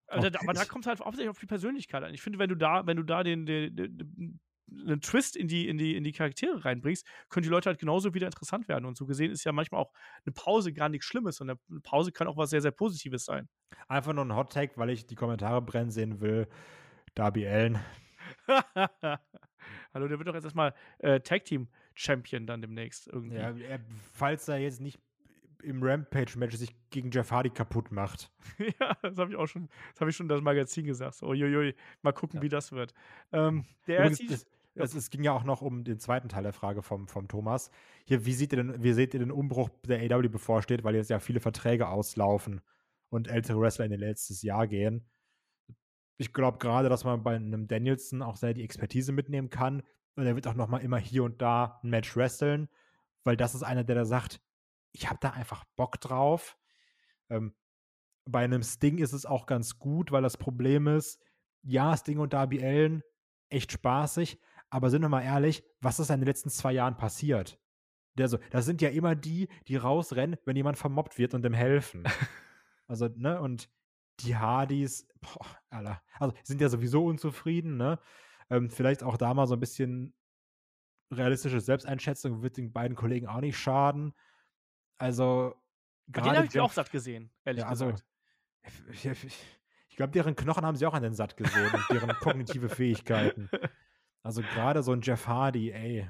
Also, okay. aber da kommt es halt hauptsächlich auf die Persönlichkeit an. Ich finde, wenn du da, wenn du da den, den, den, einen Twist in die, in, die, in die Charaktere reinbringst, können die Leute halt genauso wieder interessant werden. Und so gesehen ist ja manchmal auch eine Pause gar nichts Schlimmes. Und eine Pause kann auch was sehr, sehr Positives sein. Einfach nur ein Hot Take, weil ich die Kommentare brennen sehen will. Darby Allen. Hallo, der wird doch jetzt erstmal äh, Tag Team Champion dann demnächst irgendwie. Ja, er, falls er jetzt nicht im Rampage-Match sich gegen Jeff Hardy kaputt macht. ja, das habe ich auch schon, das habe ich schon das Magazin gesagt. Uiuiui, mal gucken, ja. wie das wird. Ähm, der Übrigens, das, es, es, ging ja auch noch um den zweiten Teil der Frage vom, vom Thomas. Hier, wie seht ihr denn, wie seht ihr den Umbruch der AW bevorsteht, weil jetzt ja viele Verträge auslaufen und ältere Wrestler in ihr letztes Jahr gehen? Ich glaube gerade, dass man bei einem Danielson auch sehr die Expertise mitnehmen kann. Und er wird auch noch mal immer hier und da ein Match wresteln, weil das ist einer, der da sagt, ich habe da einfach Bock drauf. Ähm, bei einem Sting ist es auch ganz gut, weil das Problem ist, ja, Sting und Darby Allen, echt spaßig, aber sind wir mal ehrlich, was ist in den letzten zwei Jahren passiert? Der so, das sind ja immer die, die rausrennen, wenn jemand vermobbt wird und dem helfen. also, ne, und die Hardys, boah, Alter, also sind ja sowieso unzufrieden, ne? Ähm, vielleicht auch da mal so ein bisschen realistische Selbsteinschätzung wird den beiden Kollegen auch nicht schaden. Also, gerade. Den habe ich auch satt gesehen, ehrlich ja, also, gesagt. Ich, ich, ich glaube, deren Knochen haben sie auch an den satt gesehen und deren kognitive Fähigkeiten. Also, gerade so ein Jeff Hardy, ey.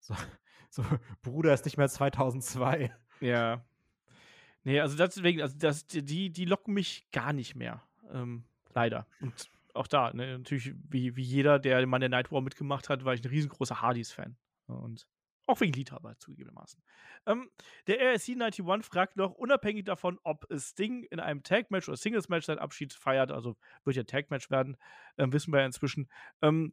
So, so, Bruder ist nicht mehr 2002. Ja. Nee, also deswegen, also das, die, die locken mich gar nicht mehr. Ähm, leider. Und auch da, ne, natürlich, wie, wie jeder, der Mann der Night War mitgemacht hat, war ich ein riesengroßer Hardys-Fan. Und auch wegen Liebhaber zugegebenermaßen. Ähm, der RSC 91 fragt noch, unabhängig davon, ob Sting in einem Tag-Match oder Singles-Match seinen Abschied feiert, also wird ja Tag-Match werden, äh, wissen wir ja inzwischen. Ähm,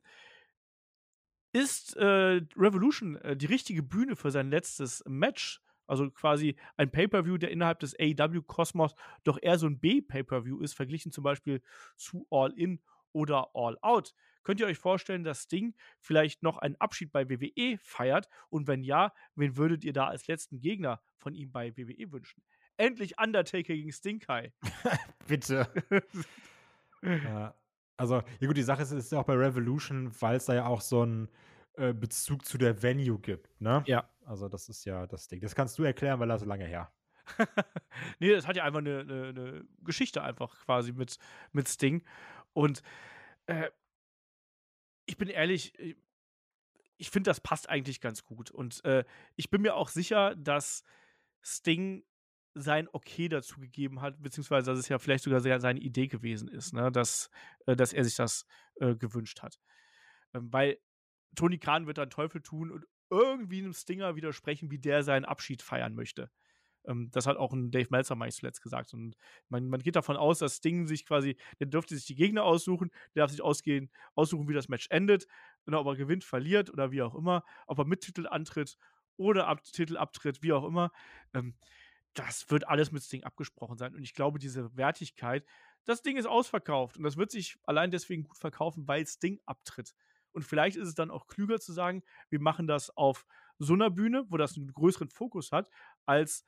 ist äh, Revolution äh, die richtige Bühne für sein letztes Match? Also quasi ein Pay-Per-View, der innerhalb des AEW-Kosmos doch eher so ein B-Pay-Per-View ist, verglichen zum Beispiel zu All In oder All Out. Könnt ihr euch vorstellen, dass Sting vielleicht noch einen Abschied bei WWE feiert? Und wenn ja, wen würdet ihr da als letzten Gegner von ihm bei WWE wünschen? Endlich Undertaker gegen Sting Kai. Bitte. ja, also, ja gut, die Sache ist, ist ja auch bei Revolution, weil es da ja auch so einen äh, Bezug zu der Venue gibt, ne? Ja. Also das ist ja das Ding. Das kannst du erklären, weil das so lange her. nee, das hat ja einfach eine, eine, eine, Geschichte einfach quasi mit, mit Sting. Und äh, ich bin ehrlich, äh, ich finde, das passt eigentlich ganz gut. Und äh, ich bin mir auch sicher, dass Sting sein Okay dazu gegeben hat, beziehungsweise dass es ja vielleicht sogar seine Idee gewesen ist, ne? dass, äh, dass er sich das äh, gewünscht hat. Ähm, weil Tony Khan wird dann Teufel tun und irgendwie einem Stinger widersprechen, wie der seinen Abschied feiern möchte. Ähm, das hat auch ein Dave Meltzer meist zuletzt gesagt. Und man, man, geht davon aus, dass Sting sich quasi, der dürfte sich die Gegner aussuchen, der darf sich ausgehen, aussuchen, wie das Match endet, oder ob er gewinnt, verliert oder wie auch immer, ob er mit Titel antritt oder ab, Titel abtritt, wie auch immer. Ähm, das wird alles mit Sting abgesprochen sein. Und ich glaube, diese Wertigkeit, das Ding ist ausverkauft und das wird sich allein deswegen gut verkaufen, weil Sting abtritt. Und vielleicht ist es dann auch klüger zu sagen, wir machen das auf so einer Bühne, wo das einen größeren Fokus hat, als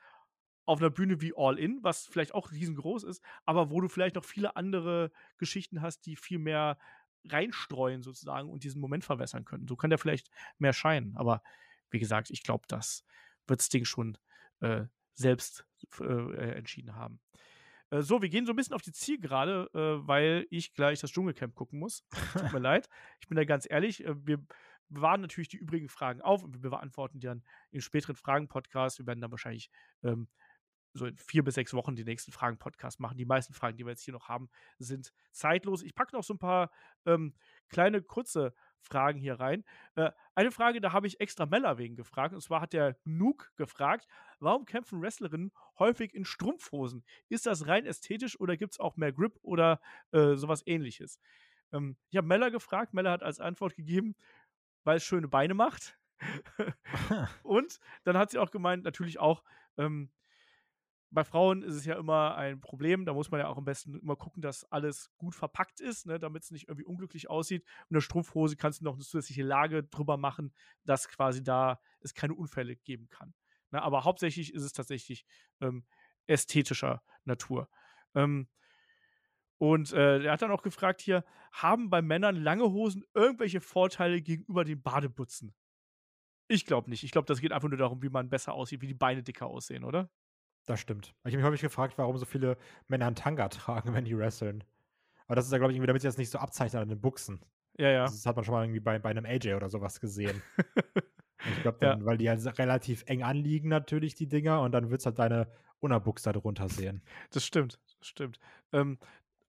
auf einer Bühne wie All In, was vielleicht auch riesengroß ist, aber wo du vielleicht noch viele andere Geschichten hast, die viel mehr reinstreuen sozusagen und diesen Moment verwässern können. So kann der vielleicht mehr scheinen. Aber wie gesagt, ich glaube, das wird Sting schon äh, selbst äh, entschieden haben. Äh, so, wir gehen so ein bisschen auf die Zielgerade, äh, weil ich gleich das Dschungelcamp gucken muss. Tut mir leid. Ich bin da ganz ehrlich. Äh, wir bewahren natürlich die übrigen Fragen auf und wir beantworten die dann in späteren Fragen-Podcasts. Wir werden dann wahrscheinlich ähm, so in vier bis sechs Wochen die nächsten Fragen-Podcast machen. Die meisten Fragen, die wir jetzt hier noch haben, sind zeitlos. Ich packe noch so ein paar ähm, kleine, kurze Fragen hier rein. Äh, eine Frage, da habe ich extra Meller wegen gefragt. Und zwar hat der Nuke gefragt, warum kämpfen Wrestlerinnen häufig in Strumpfhosen? Ist das rein ästhetisch oder gibt es auch mehr Grip oder äh, sowas ähnliches? Ähm, ich habe Mella gefragt. Mella hat als Antwort gegeben, weil es schöne Beine macht. und dann hat sie auch gemeint, natürlich auch, ähm, bei Frauen ist es ja immer ein Problem. Da muss man ja auch am besten immer gucken, dass alles gut verpackt ist, ne, damit es nicht irgendwie unglücklich aussieht. Und eine Strumpfhose kannst du noch eine zusätzliche Lage drüber machen, dass quasi da es keine Unfälle geben kann. Ne, aber hauptsächlich ist es tatsächlich ähm, ästhetischer Natur. Ähm, und äh, er hat dann auch gefragt hier, haben bei Männern lange Hosen irgendwelche Vorteile gegenüber den Badebutzen? Ich glaube nicht. Ich glaube, das geht einfach nur darum, wie man besser aussieht, wie die Beine dicker aussehen, oder? Das stimmt. Ich habe mich häufig gefragt, warum so viele Männer einen Tanga tragen, wenn die wresteln. Aber das ist ja, glaube ich, irgendwie, damit sie das nicht so abzeichnen an den Buchsen. Ja, ja. Das hat man schon mal irgendwie bei, bei einem AJ oder sowas gesehen. ich glaube, ja. weil die halt relativ eng anliegen, natürlich, die Dinger, und dann wird es halt deine Unterbuchs da drunter sehen. Das stimmt, das stimmt. Ähm,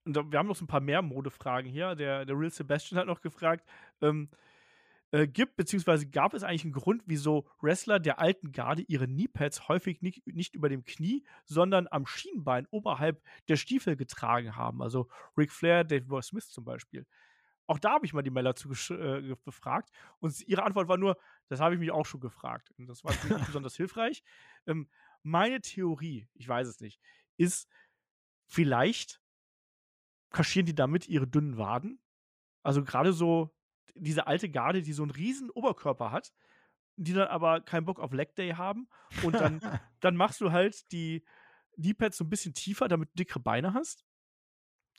und wir haben noch so ein paar mehr Modefragen hier. Der, der Real Sebastian hat noch gefragt, ähm, äh, gibt, beziehungsweise gab es eigentlich einen Grund, wieso Wrestler der alten Garde ihre Kneepads häufig nicht, nicht über dem Knie, sondern am Schienbein oberhalb der Stiefel getragen haben. Also Ric Flair, Dave Boy Smith zum Beispiel. Auch da habe ich mal die Männer zu äh, befragt und ihre Antwort war nur, das habe ich mich auch schon gefragt. Und das war nicht besonders hilfreich. Ähm, meine Theorie, ich weiß es nicht, ist vielleicht kaschieren die damit ihre dünnen Waden. Also gerade so diese alte Garde, die so einen riesen Oberkörper hat, die dann aber keinen Bock auf Leg Day haben. Und dann, dann machst du halt die Kneepads so ein bisschen tiefer, damit du dickere Beine hast.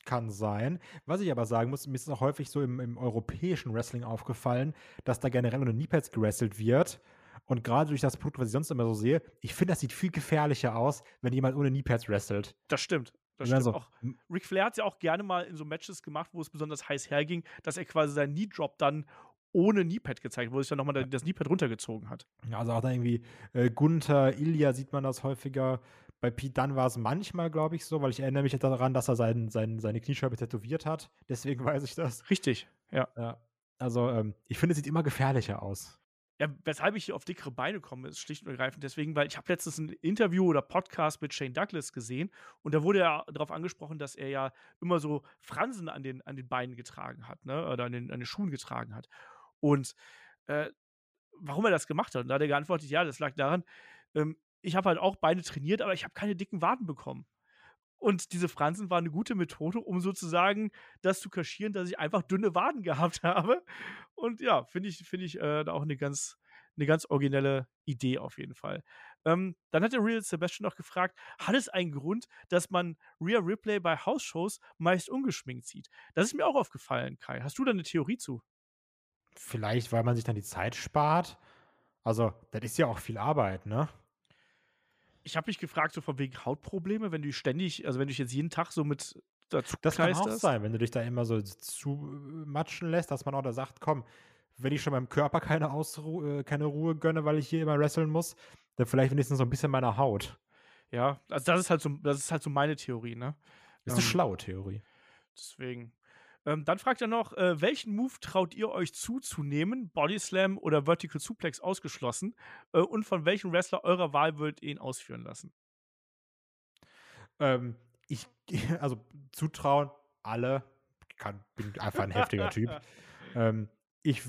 Kann sein. Was ich aber sagen muss, mir ist es auch häufig so im, im europäischen Wrestling aufgefallen, dass da generell ohne Kneepads gewrestelt wird. Und gerade durch das Produkt, was ich sonst immer so sehe, ich finde, das sieht viel gefährlicher aus, wenn jemand ohne Kneepads wrestelt. Das stimmt. Das stimmt so. auch. Ric Flair hat es ja auch gerne mal in so Matches gemacht, wo es besonders heiß herging, dass er quasi seinen Knee-Drop dann ohne Kneepad gezeigt, wo sich dann nochmal das Kneepad runtergezogen hat. Also auch da irgendwie äh, Gunther, Ilya sieht man das häufiger. Bei Pete Dunne war es manchmal, glaube ich, so, weil ich erinnere mich daran, dass er sein, sein, seine Kniescheibe tätowiert hat. Deswegen weiß ich das. Richtig, ja. ja. Also ähm, ich finde, es sieht immer gefährlicher aus. Ja, weshalb ich hier auf dickere Beine komme, ist schlicht und ergreifend deswegen, weil ich habe letztens ein Interview oder Podcast mit Shane Douglas gesehen und da wurde ja darauf angesprochen, dass er ja immer so Fransen an den, an den Beinen getragen hat, ne? Oder an den, an den Schuhen getragen hat. Und äh, warum er das gemacht hat. Und da hat er geantwortet, ja, das lag daran, ähm, ich habe halt auch Beine trainiert, aber ich habe keine dicken Waden bekommen. Und diese Fransen waren eine gute Methode, um sozusagen das zu kaschieren, dass ich einfach dünne Waden gehabt habe. Und ja, finde ich, finde ich äh, auch eine ganz, eine ganz originelle Idee auf jeden Fall. Ähm, dann hat der Real Sebastian noch gefragt, hat es einen Grund, dass man Real Replay bei House-Shows meist ungeschminkt sieht? Das ist mir auch aufgefallen, Kai. Hast du da eine Theorie zu? Vielleicht, weil man sich dann die Zeit spart. Also, das ist ja auch viel Arbeit, ne? Ich habe mich gefragt, so von wegen Hautprobleme, wenn du ständig, also wenn du dich jetzt jeden Tag so mit dazu Das kann auch sein, wenn du dich da immer so zumatschen lässt, dass man auch da sagt, komm, wenn ich schon meinem Körper keine, Ausru äh, keine Ruhe gönne, weil ich hier immer wresteln muss, dann vielleicht wenigstens so ein bisschen meiner Haut. Ja, also das ist halt so, das ist halt so meine Theorie, ne? Das ist eine ähm, schlaue Theorie. Deswegen. Ähm, dann fragt er noch, äh, welchen Move traut ihr euch zuzunehmen? Body Slam oder Vertical Suplex ausgeschlossen? Äh, und von welchem Wrestler eurer Wahl würdet ihr ihn ausführen lassen? Ähm, ich, also zutrauen, alle. Kann, bin einfach ein heftiger Typ. Ähm, ich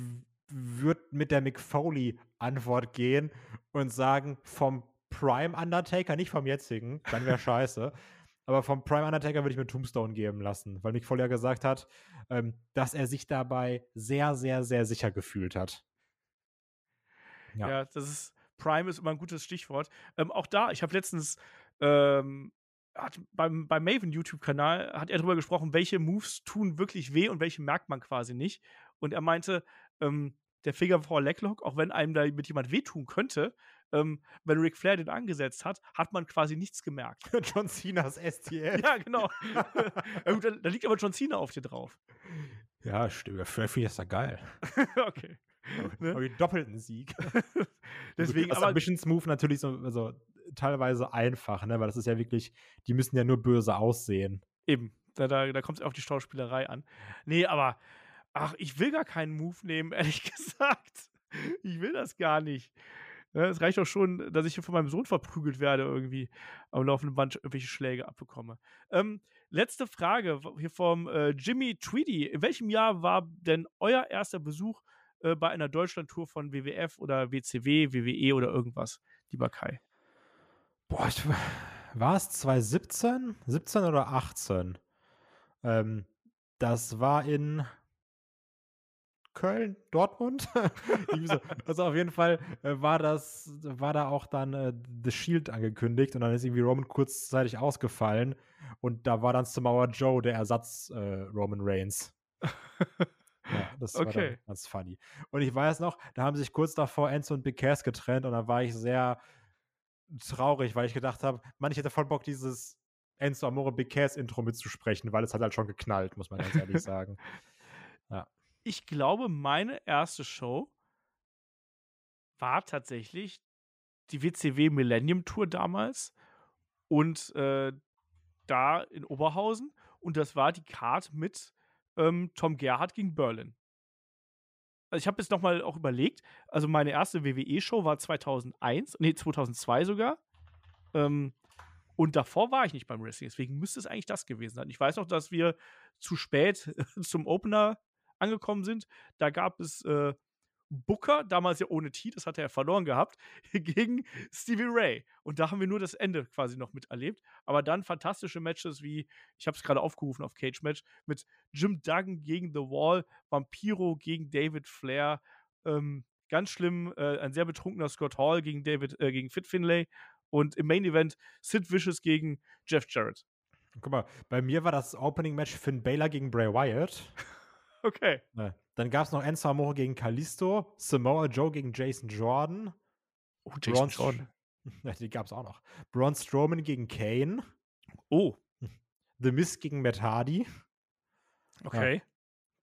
würde mit der Mick Foley-Antwort gehen und sagen, vom Prime Undertaker, nicht vom jetzigen, dann wäre scheiße. Aber vom Prime Undertaker würde ich mir Tombstone geben lassen, weil Mick Foley ja gesagt hat, ähm, dass er sich dabei sehr, sehr, sehr sicher gefühlt hat. Ja, ja das ist, Prime ist immer ein gutes Stichwort. Ähm, auch da, ich habe letztens ähm, hat beim, beim Maven YouTube-Kanal hat er darüber gesprochen, welche Moves tun wirklich weh und welche merkt man quasi nicht. Und er meinte, ähm, der Figure Four Leglock, auch wenn einem da mit jemand wehtun könnte, ähm, wenn Ric Flair den angesetzt hat, hat man quasi nichts gemerkt. John Cena's STF. ja, genau. ja, gut, da, da, liegt aber John Cena auf dir drauf. Ja, stimmt. Vielleicht finde ich das da geil. okay. Ne? Aber den doppelten Sieg. Deswegen aber Mission Smooth natürlich so also, teilweise einfach, ne? Weil das ist ja wirklich, die müssen ja nur böse aussehen. Eben. Da, da, da kommt es auf die Schauspielerei an. Nee, aber ach, ich will gar keinen Move nehmen, ehrlich gesagt. Ich will das gar nicht. Ja, es reicht auch schon, dass ich hier von meinem Sohn verprügelt werde, irgendwie am laufenden Band irgendwelche Schläge abbekomme. Ähm, letzte Frage hier vom äh, Jimmy Tweedy. In welchem Jahr war denn euer erster Besuch äh, bei einer Deutschland-Tour von WWF oder WCW, WWE oder irgendwas, lieber Kai? Boah, war es 2017? 17 oder 18? Ähm, das war in Köln, Dortmund. so. Also auf jeden Fall äh, war das, war da auch dann äh, The Shield angekündigt und dann ist irgendwie Roman kurzzeitig ausgefallen und da war dann Samoa Joe der Ersatz äh, Roman Reigns. ja, das okay. war dann ganz funny. Und ich weiß noch, da haben sich kurz davor Enzo und Big Cass getrennt und da war ich sehr traurig, weil ich gedacht habe, man, ich hätte voll Bock, dieses Enzo Amore Big Cass Intro mitzusprechen, weil es hat halt schon geknallt, muss man ganz ehrlich sagen. Ja ich glaube, meine erste Show war tatsächlich die WCW Millennium Tour damals und äh, da in Oberhausen und das war die Card mit ähm, Tom Gerhardt gegen Berlin. Also ich habe jetzt nochmal auch überlegt, also meine erste WWE-Show war 2001, nee, 2002 sogar. Ähm, und davor war ich nicht beim Wrestling, deswegen müsste es eigentlich das gewesen sein. Ich weiß noch, dass wir zu spät zum Opener angekommen sind. Da gab es äh, Booker, damals ja ohne T, das hat er verloren gehabt, gegen Stevie Ray. Und da haben wir nur das Ende quasi noch miterlebt. Aber dann fantastische Matches wie, ich habe es gerade aufgerufen auf Cage Match, mit Jim Duggan gegen The Wall, Vampiro gegen David Flair, ähm, ganz schlimm, äh, ein sehr betrunkener Scott Hall gegen David, äh, gegen Fit Finlay und im Main Event Sid Vicious gegen Jeff Jarrett. Guck mal, bei mir war das Opening Match Finn Baylor gegen Bray Wyatt. Okay. Ja. Dann gab es noch Enzo Amore gegen Kalisto, Samoa Joe gegen Jason Jordan. Oh, Jason Braun Jordan. die gab es auch noch. Braun Strowman gegen Kane. Oh. The Miz gegen Matt Hardy. Okay. Ja,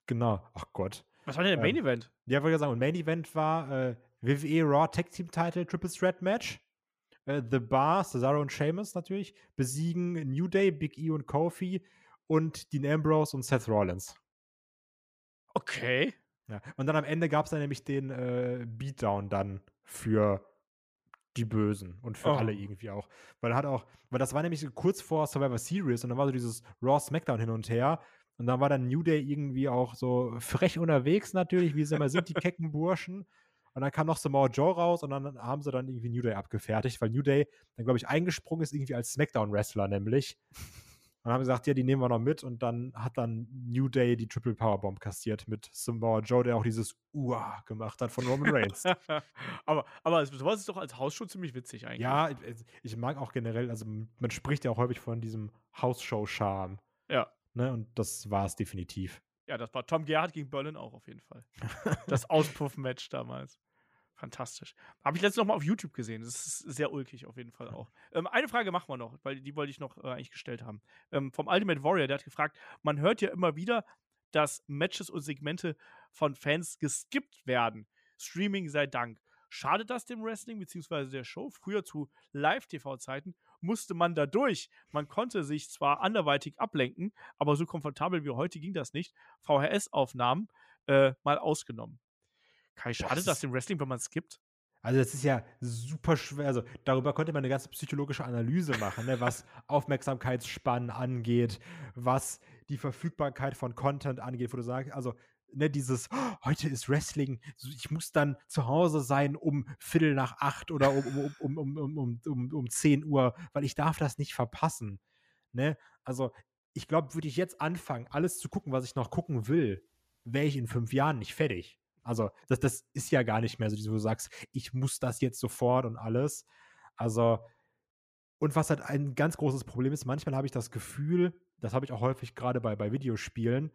genau. Ach Gott. Was war denn der Main ähm, Event? Ja, wollte ich sagen. Und Main Event war äh, WWE Raw Tag Team Title Triple Threat Match. Äh, The Bar, Cesaro und Sheamus natürlich, besiegen New Day, Big E und Kofi und Dean Ambrose und Seth Rollins. Okay. Ja. Und dann am Ende gab es dann nämlich den äh, Beatdown dann für die Bösen und für oh. alle irgendwie auch. Weil hat auch, weil das war nämlich kurz vor Survivor Series und dann war so dieses Raw Smackdown hin und her. Und dann war dann New Day irgendwie auch so frech unterwegs natürlich, wie sie immer sind, die kecken Burschen. Und dann kam noch Samoa Joe raus und dann haben sie dann irgendwie New Day abgefertigt, weil New Day dann, glaube ich, eingesprungen ist irgendwie als Smackdown-Wrestler nämlich. Und haben gesagt, ja, die nehmen wir noch mit. Und dann hat dann New Day die Triple Powerbomb kassiert mit Samoa Joe, der auch dieses Ua gemacht hat von Roman Reigns. aber, aber sowas ist doch als Hausshow ziemlich witzig eigentlich. Ja, ich, ich mag auch generell, also man spricht ja auch häufig von diesem Hausshow-Charme. Ja. Ne? Und das war es definitiv. Ja, das war Tom Gerhardt gegen Berlin auch auf jeden Fall. das Auspuff-Match damals. Fantastisch. Habe ich letztens noch mal auf YouTube gesehen. Das ist sehr ulkig auf jeden Fall auch. Ähm, eine Frage machen wir noch, weil die wollte ich noch äh, eigentlich gestellt haben. Ähm, vom Ultimate Warrior, der hat gefragt, man hört ja immer wieder, dass Matches und Segmente von Fans geskippt werden. Streaming sei Dank. Schadet das dem Wrestling bzw. der Show? Früher zu Live-TV-Zeiten musste man da durch. Man konnte sich zwar anderweitig ablenken, aber so komfortabel wie heute ging das nicht. VHS-Aufnahmen äh, mal ausgenommen. Kai, schade das dem Wrestling, wenn man es gibt? Also das ist ja super schwer. Also darüber konnte man eine ganze psychologische Analyse machen, ne? was Aufmerksamkeitsspannen angeht, was die Verfügbarkeit von Content angeht, wo du sagst, also ne, dieses, oh, heute ist Wrestling, ich muss dann zu Hause sein um Viertel nach acht oder um, um, um, um, um, um, um 10 Uhr, weil ich darf das nicht verpassen. Ne? Also ich glaube, würde ich jetzt anfangen, alles zu gucken, was ich noch gucken will, wäre ich in fünf Jahren nicht fertig. Also, das, das ist ja gar nicht mehr so, wo du sagst, ich muss das jetzt sofort und alles. Also, und was halt ein ganz großes Problem ist, manchmal habe ich das Gefühl, das habe ich auch häufig gerade bei, bei Videospielen,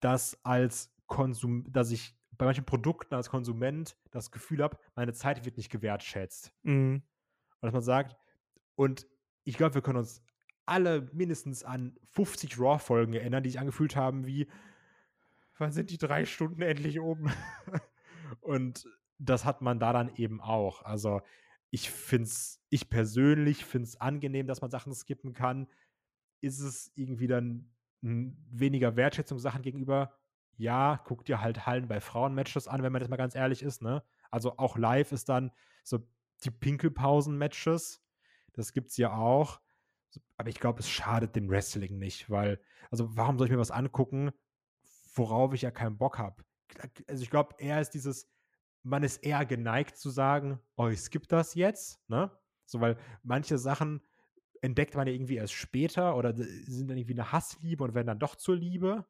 dass als Konsum, dass ich bei manchen Produkten als Konsument das Gefühl habe, meine Zeit wird nicht gewertschätzt. Mhm. Und dass man sagt, und ich glaube, wir können uns alle mindestens an 50 Raw-Folgen erinnern, die sich angefühlt haben wie, wann sind die drei Stunden endlich oben? und das hat man da dann eben auch. Also ich finde es, ich persönlich finde es angenehm, dass man Sachen skippen kann. Ist es irgendwie dann weniger Wertschätzung Sachen gegenüber? Ja, guck dir halt Hallen bei Frauenmatches an, wenn man das mal ganz ehrlich ist, ne? Also auch live ist dann so, die Pinkelpausen-Matches. Das gibt es ja auch. Aber ich glaube, es schadet dem Wrestling nicht, weil, also warum soll ich mir was angucken, worauf ich ja keinen Bock habe? Also ich glaube, eher ist dieses, man ist eher geneigt zu sagen, oh, ich skippe das jetzt, ne? So, weil manche Sachen entdeckt man ja irgendwie erst später oder sind dann irgendwie eine Hassliebe und werden dann doch zur Liebe.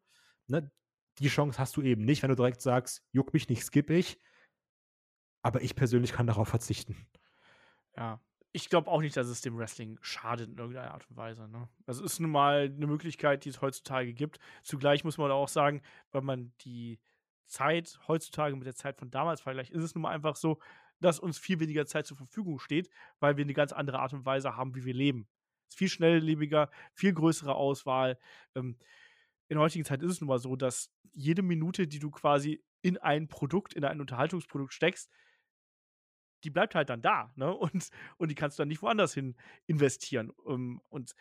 Ne? Die Chance hast du eben nicht, wenn du direkt sagst, juck mich nicht, skippe ich. Aber ich persönlich kann darauf verzichten. Ja, ich glaube auch nicht, dass es dem Wrestling schadet in irgendeiner Art und Weise. Ne? Das ist nun mal eine Möglichkeit, die es heutzutage gibt. Zugleich muss man auch sagen, wenn man die Zeit heutzutage mit der Zeit von damals vergleicht, ist es nun mal einfach so, dass uns viel weniger Zeit zur Verfügung steht, weil wir eine ganz andere Art und Weise haben, wie wir leben. Es ist viel schnelllebiger, viel größere Auswahl. Ähm, in heutigen Zeit ist es nun mal so, dass jede Minute, die du quasi in ein Produkt, in ein Unterhaltungsprodukt steckst, die bleibt halt dann da, ne? Und, und die kannst du dann nicht woanders hin investieren. Ähm, und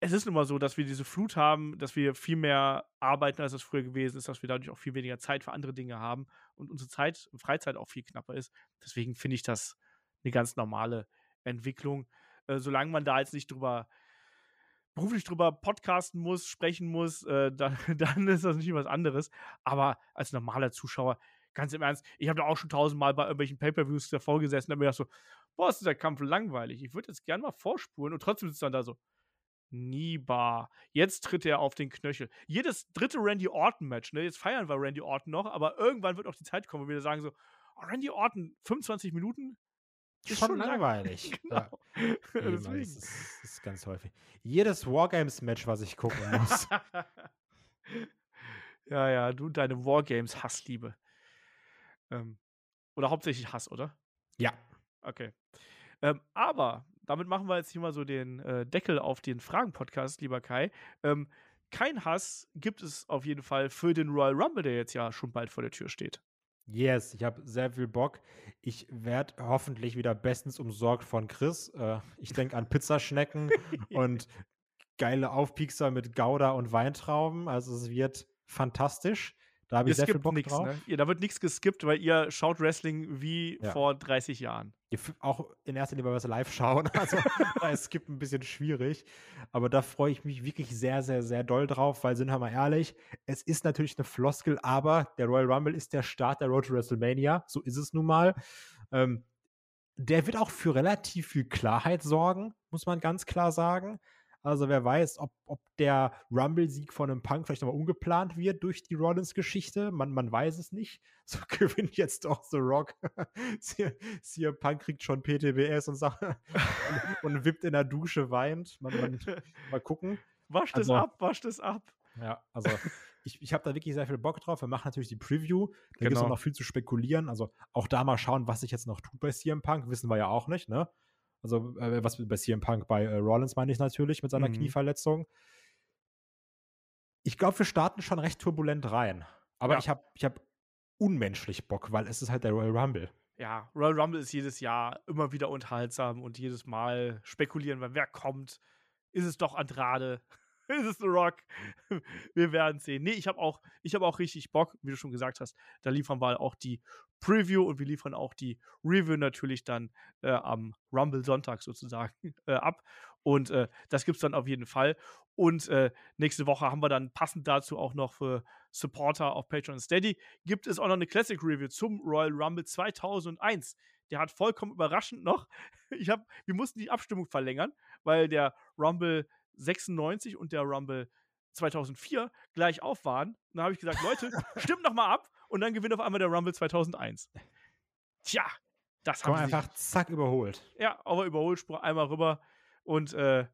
es ist nun mal so, dass wir diese Flut haben, dass wir viel mehr arbeiten, als das früher gewesen ist, dass wir dadurch auch viel weniger Zeit für andere Dinge haben und unsere Zeit, Freizeit auch viel knapper ist. Deswegen finde ich das eine ganz normale Entwicklung. Äh, solange man da jetzt nicht drüber beruflich drüber podcasten muss, sprechen muss, äh, dann, dann ist das nicht was anderes. Aber als normaler Zuschauer ganz im Ernst, ich habe da auch schon tausendmal bei irgendwelchen Pay-Per-Views davor gesessen und mir gedacht so, boah, ist dieser Kampf langweilig. Ich würde jetzt gerne mal vorspulen und trotzdem sitzt dann da so, Niba. Jetzt tritt er auf den Knöchel. Jedes dritte Randy Orton-Match, ne? Jetzt feiern wir Randy Orton noch, aber irgendwann wird auch die Zeit kommen, wo wir sagen so, oh, Randy Orton, 25 Minuten? Ist schon, schon langweilig. genau. Ja. Eben, das, ist, das, ist, ganz häufig. Jedes Wargames-Match, was ich gucken muss. ja, ja, du deine Wargames-Hassliebe. Ähm, oder hauptsächlich Hass, oder? Ja. Okay. Ähm, aber damit machen wir jetzt hier mal so den äh, Deckel auf den Fragen-Podcast, lieber Kai. Ähm, kein Hass gibt es auf jeden Fall für den Royal Rumble, der jetzt ja schon bald vor der Tür steht. Yes, ich habe sehr viel Bock. Ich werde hoffentlich wieder bestens umsorgt von Chris. Äh, ich denke an Pizzaschnecken und geile Aufpiekser mit Gouda und Weintrauben. Also es wird fantastisch. Da habe ich sehr viel Bock nix, drauf. Ne? Ja, da wird nichts geskippt, weil ihr schaut Wrestling wie ja. vor 30 Jahren. Ihr auch in erster Linie, weil wir es live schauen. Also da ist Skip ein bisschen schwierig. Aber da freue ich mich wirklich sehr, sehr, sehr doll drauf, weil sind wir mal ehrlich, es ist natürlich eine Floskel, aber der Royal Rumble ist der Start der Road to WrestleMania. So ist es nun mal. Ähm, der wird auch für relativ viel Klarheit sorgen, muss man ganz klar sagen. Also wer weiß, ob, ob der Rumble-Sieg von einem Punk vielleicht nochmal umgeplant wird durch die Rollins-Geschichte. Man, man weiß es nicht. So gewinnt jetzt doch The Rock. CM Punk kriegt schon PTBS und, sagt, und, und, wippt in der Dusche, weint. Man, man, mal gucken. Wascht also, es ab, wascht es ab. Ja, also ich, ich habe da wirklich sehr viel Bock drauf. Wir machen natürlich die Preview. Da genau. gibt es noch viel zu spekulieren. Also auch da mal schauen, was sich jetzt noch tut bei CM Punk. Wissen wir ja auch nicht, ne? Also, äh, was bei CM Punk, bei äh, Rollins meine ich natürlich mit seiner mhm. Knieverletzung. Ich glaube, wir starten schon recht turbulent rein. Aber ja. ich habe ich hab unmenschlich Bock, weil es ist halt der Royal Rumble. Ja, Royal Rumble ist jedes Jahr immer wieder unterhaltsam und jedes Mal spekulieren wir, wer kommt. Ist es doch Andrade? Ist es The Rock? wir werden sehen. Nee, ich habe auch, hab auch richtig Bock, wie du schon gesagt hast. Da liefern wir auch die Preview und wir liefern auch die Review natürlich dann äh, am Rumble Sonntag sozusagen äh, ab. Und äh, das gibt es dann auf jeden Fall. Und äh, nächste Woche haben wir dann passend dazu auch noch für Supporter auf Patreon Steady, gibt es auch noch eine Classic Review zum Royal Rumble 2001. Der hat vollkommen überraschend noch, ich hab, wir mussten die Abstimmung verlängern, weil der Rumble 96 und der Rumble 2004 gleich auf waren. Dann habe ich gesagt, Leute, stimmt noch mal ab und dann gewinnt auf einmal der Rumble 2001. Tja, das haben wir einfach zack überholt. Ja, aber Überholspur einmal rüber und äh,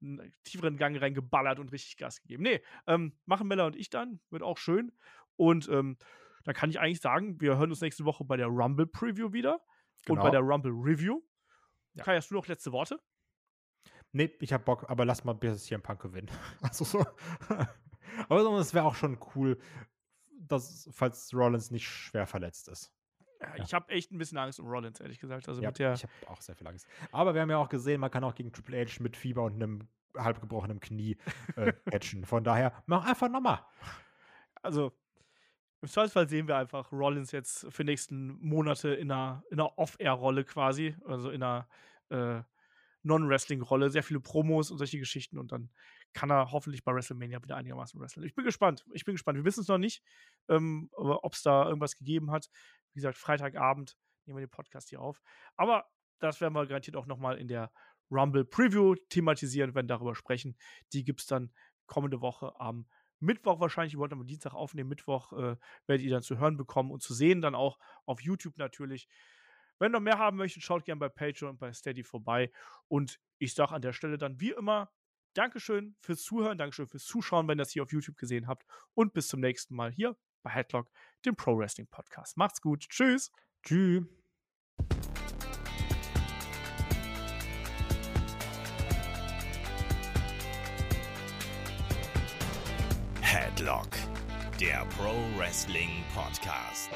einen tieferen Gang reingeballert und richtig Gas gegeben. Nee, ähm, machen Mella und ich dann, wird auch schön. Und ähm, da kann ich eigentlich sagen, wir hören uns nächste Woche bei der Rumble Preview wieder genau. und bei genau. der Rumble Review. Ja. Kai, hast du noch letzte Worte? Nee, ich hab Bock, aber lass mal bis hier ein Punk gewinnen. Also so. aber es wäre auch schon cool, dass, falls Rollins nicht schwer verletzt ist. Ja, ich habe echt ein bisschen Angst um Rollins, ehrlich gesagt. Also ja, mit der ich habe auch sehr viel Angst. Aber wir haben ja auch gesehen, man kann auch gegen Triple H mit Fieber und einem halb gebrochenen Knie äh, patchen. Von daher, mach einfach nochmal. Also, Im Zweifelsfall sehen wir einfach Rollins jetzt für die nächsten Monate in einer, in einer Off-Air-Rolle quasi, also in einer äh, Non-Wrestling-Rolle, sehr viele Promos und solche Geschichten und dann kann er hoffentlich bei WrestleMania wieder einigermaßen wresteln. Ich bin gespannt. Ich bin gespannt. Wir wissen es noch nicht, ähm, ob es da irgendwas gegeben hat. Wie gesagt, Freitagabend nehmen wir den Podcast hier auf. Aber das werden wir garantiert auch nochmal in der Rumble Preview thematisieren, wenn darüber sprechen. Die gibt es dann kommende Woche am Mittwoch wahrscheinlich. Wir wollten am Dienstag aufnehmen. Mittwoch äh, werdet ihr dann zu hören bekommen und zu sehen, dann auch auf YouTube natürlich. Wenn ihr noch mehr haben möchtet, schaut gerne bei Patreon und bei Steady vorbei. Und ich sage an der Stelle dann wie immer Dankeschön fürs Zuhören, Dankeschön fürs Zuschauen, wenn ihr das hier auf YouTube gesehen habt. Und bis zum nächsten Mal hier bei Headlock, dem Pro Wrestling Podcast. Macht's gut. Tschüss. Tschüss. Headlock, der Pro Wrestling Podcast.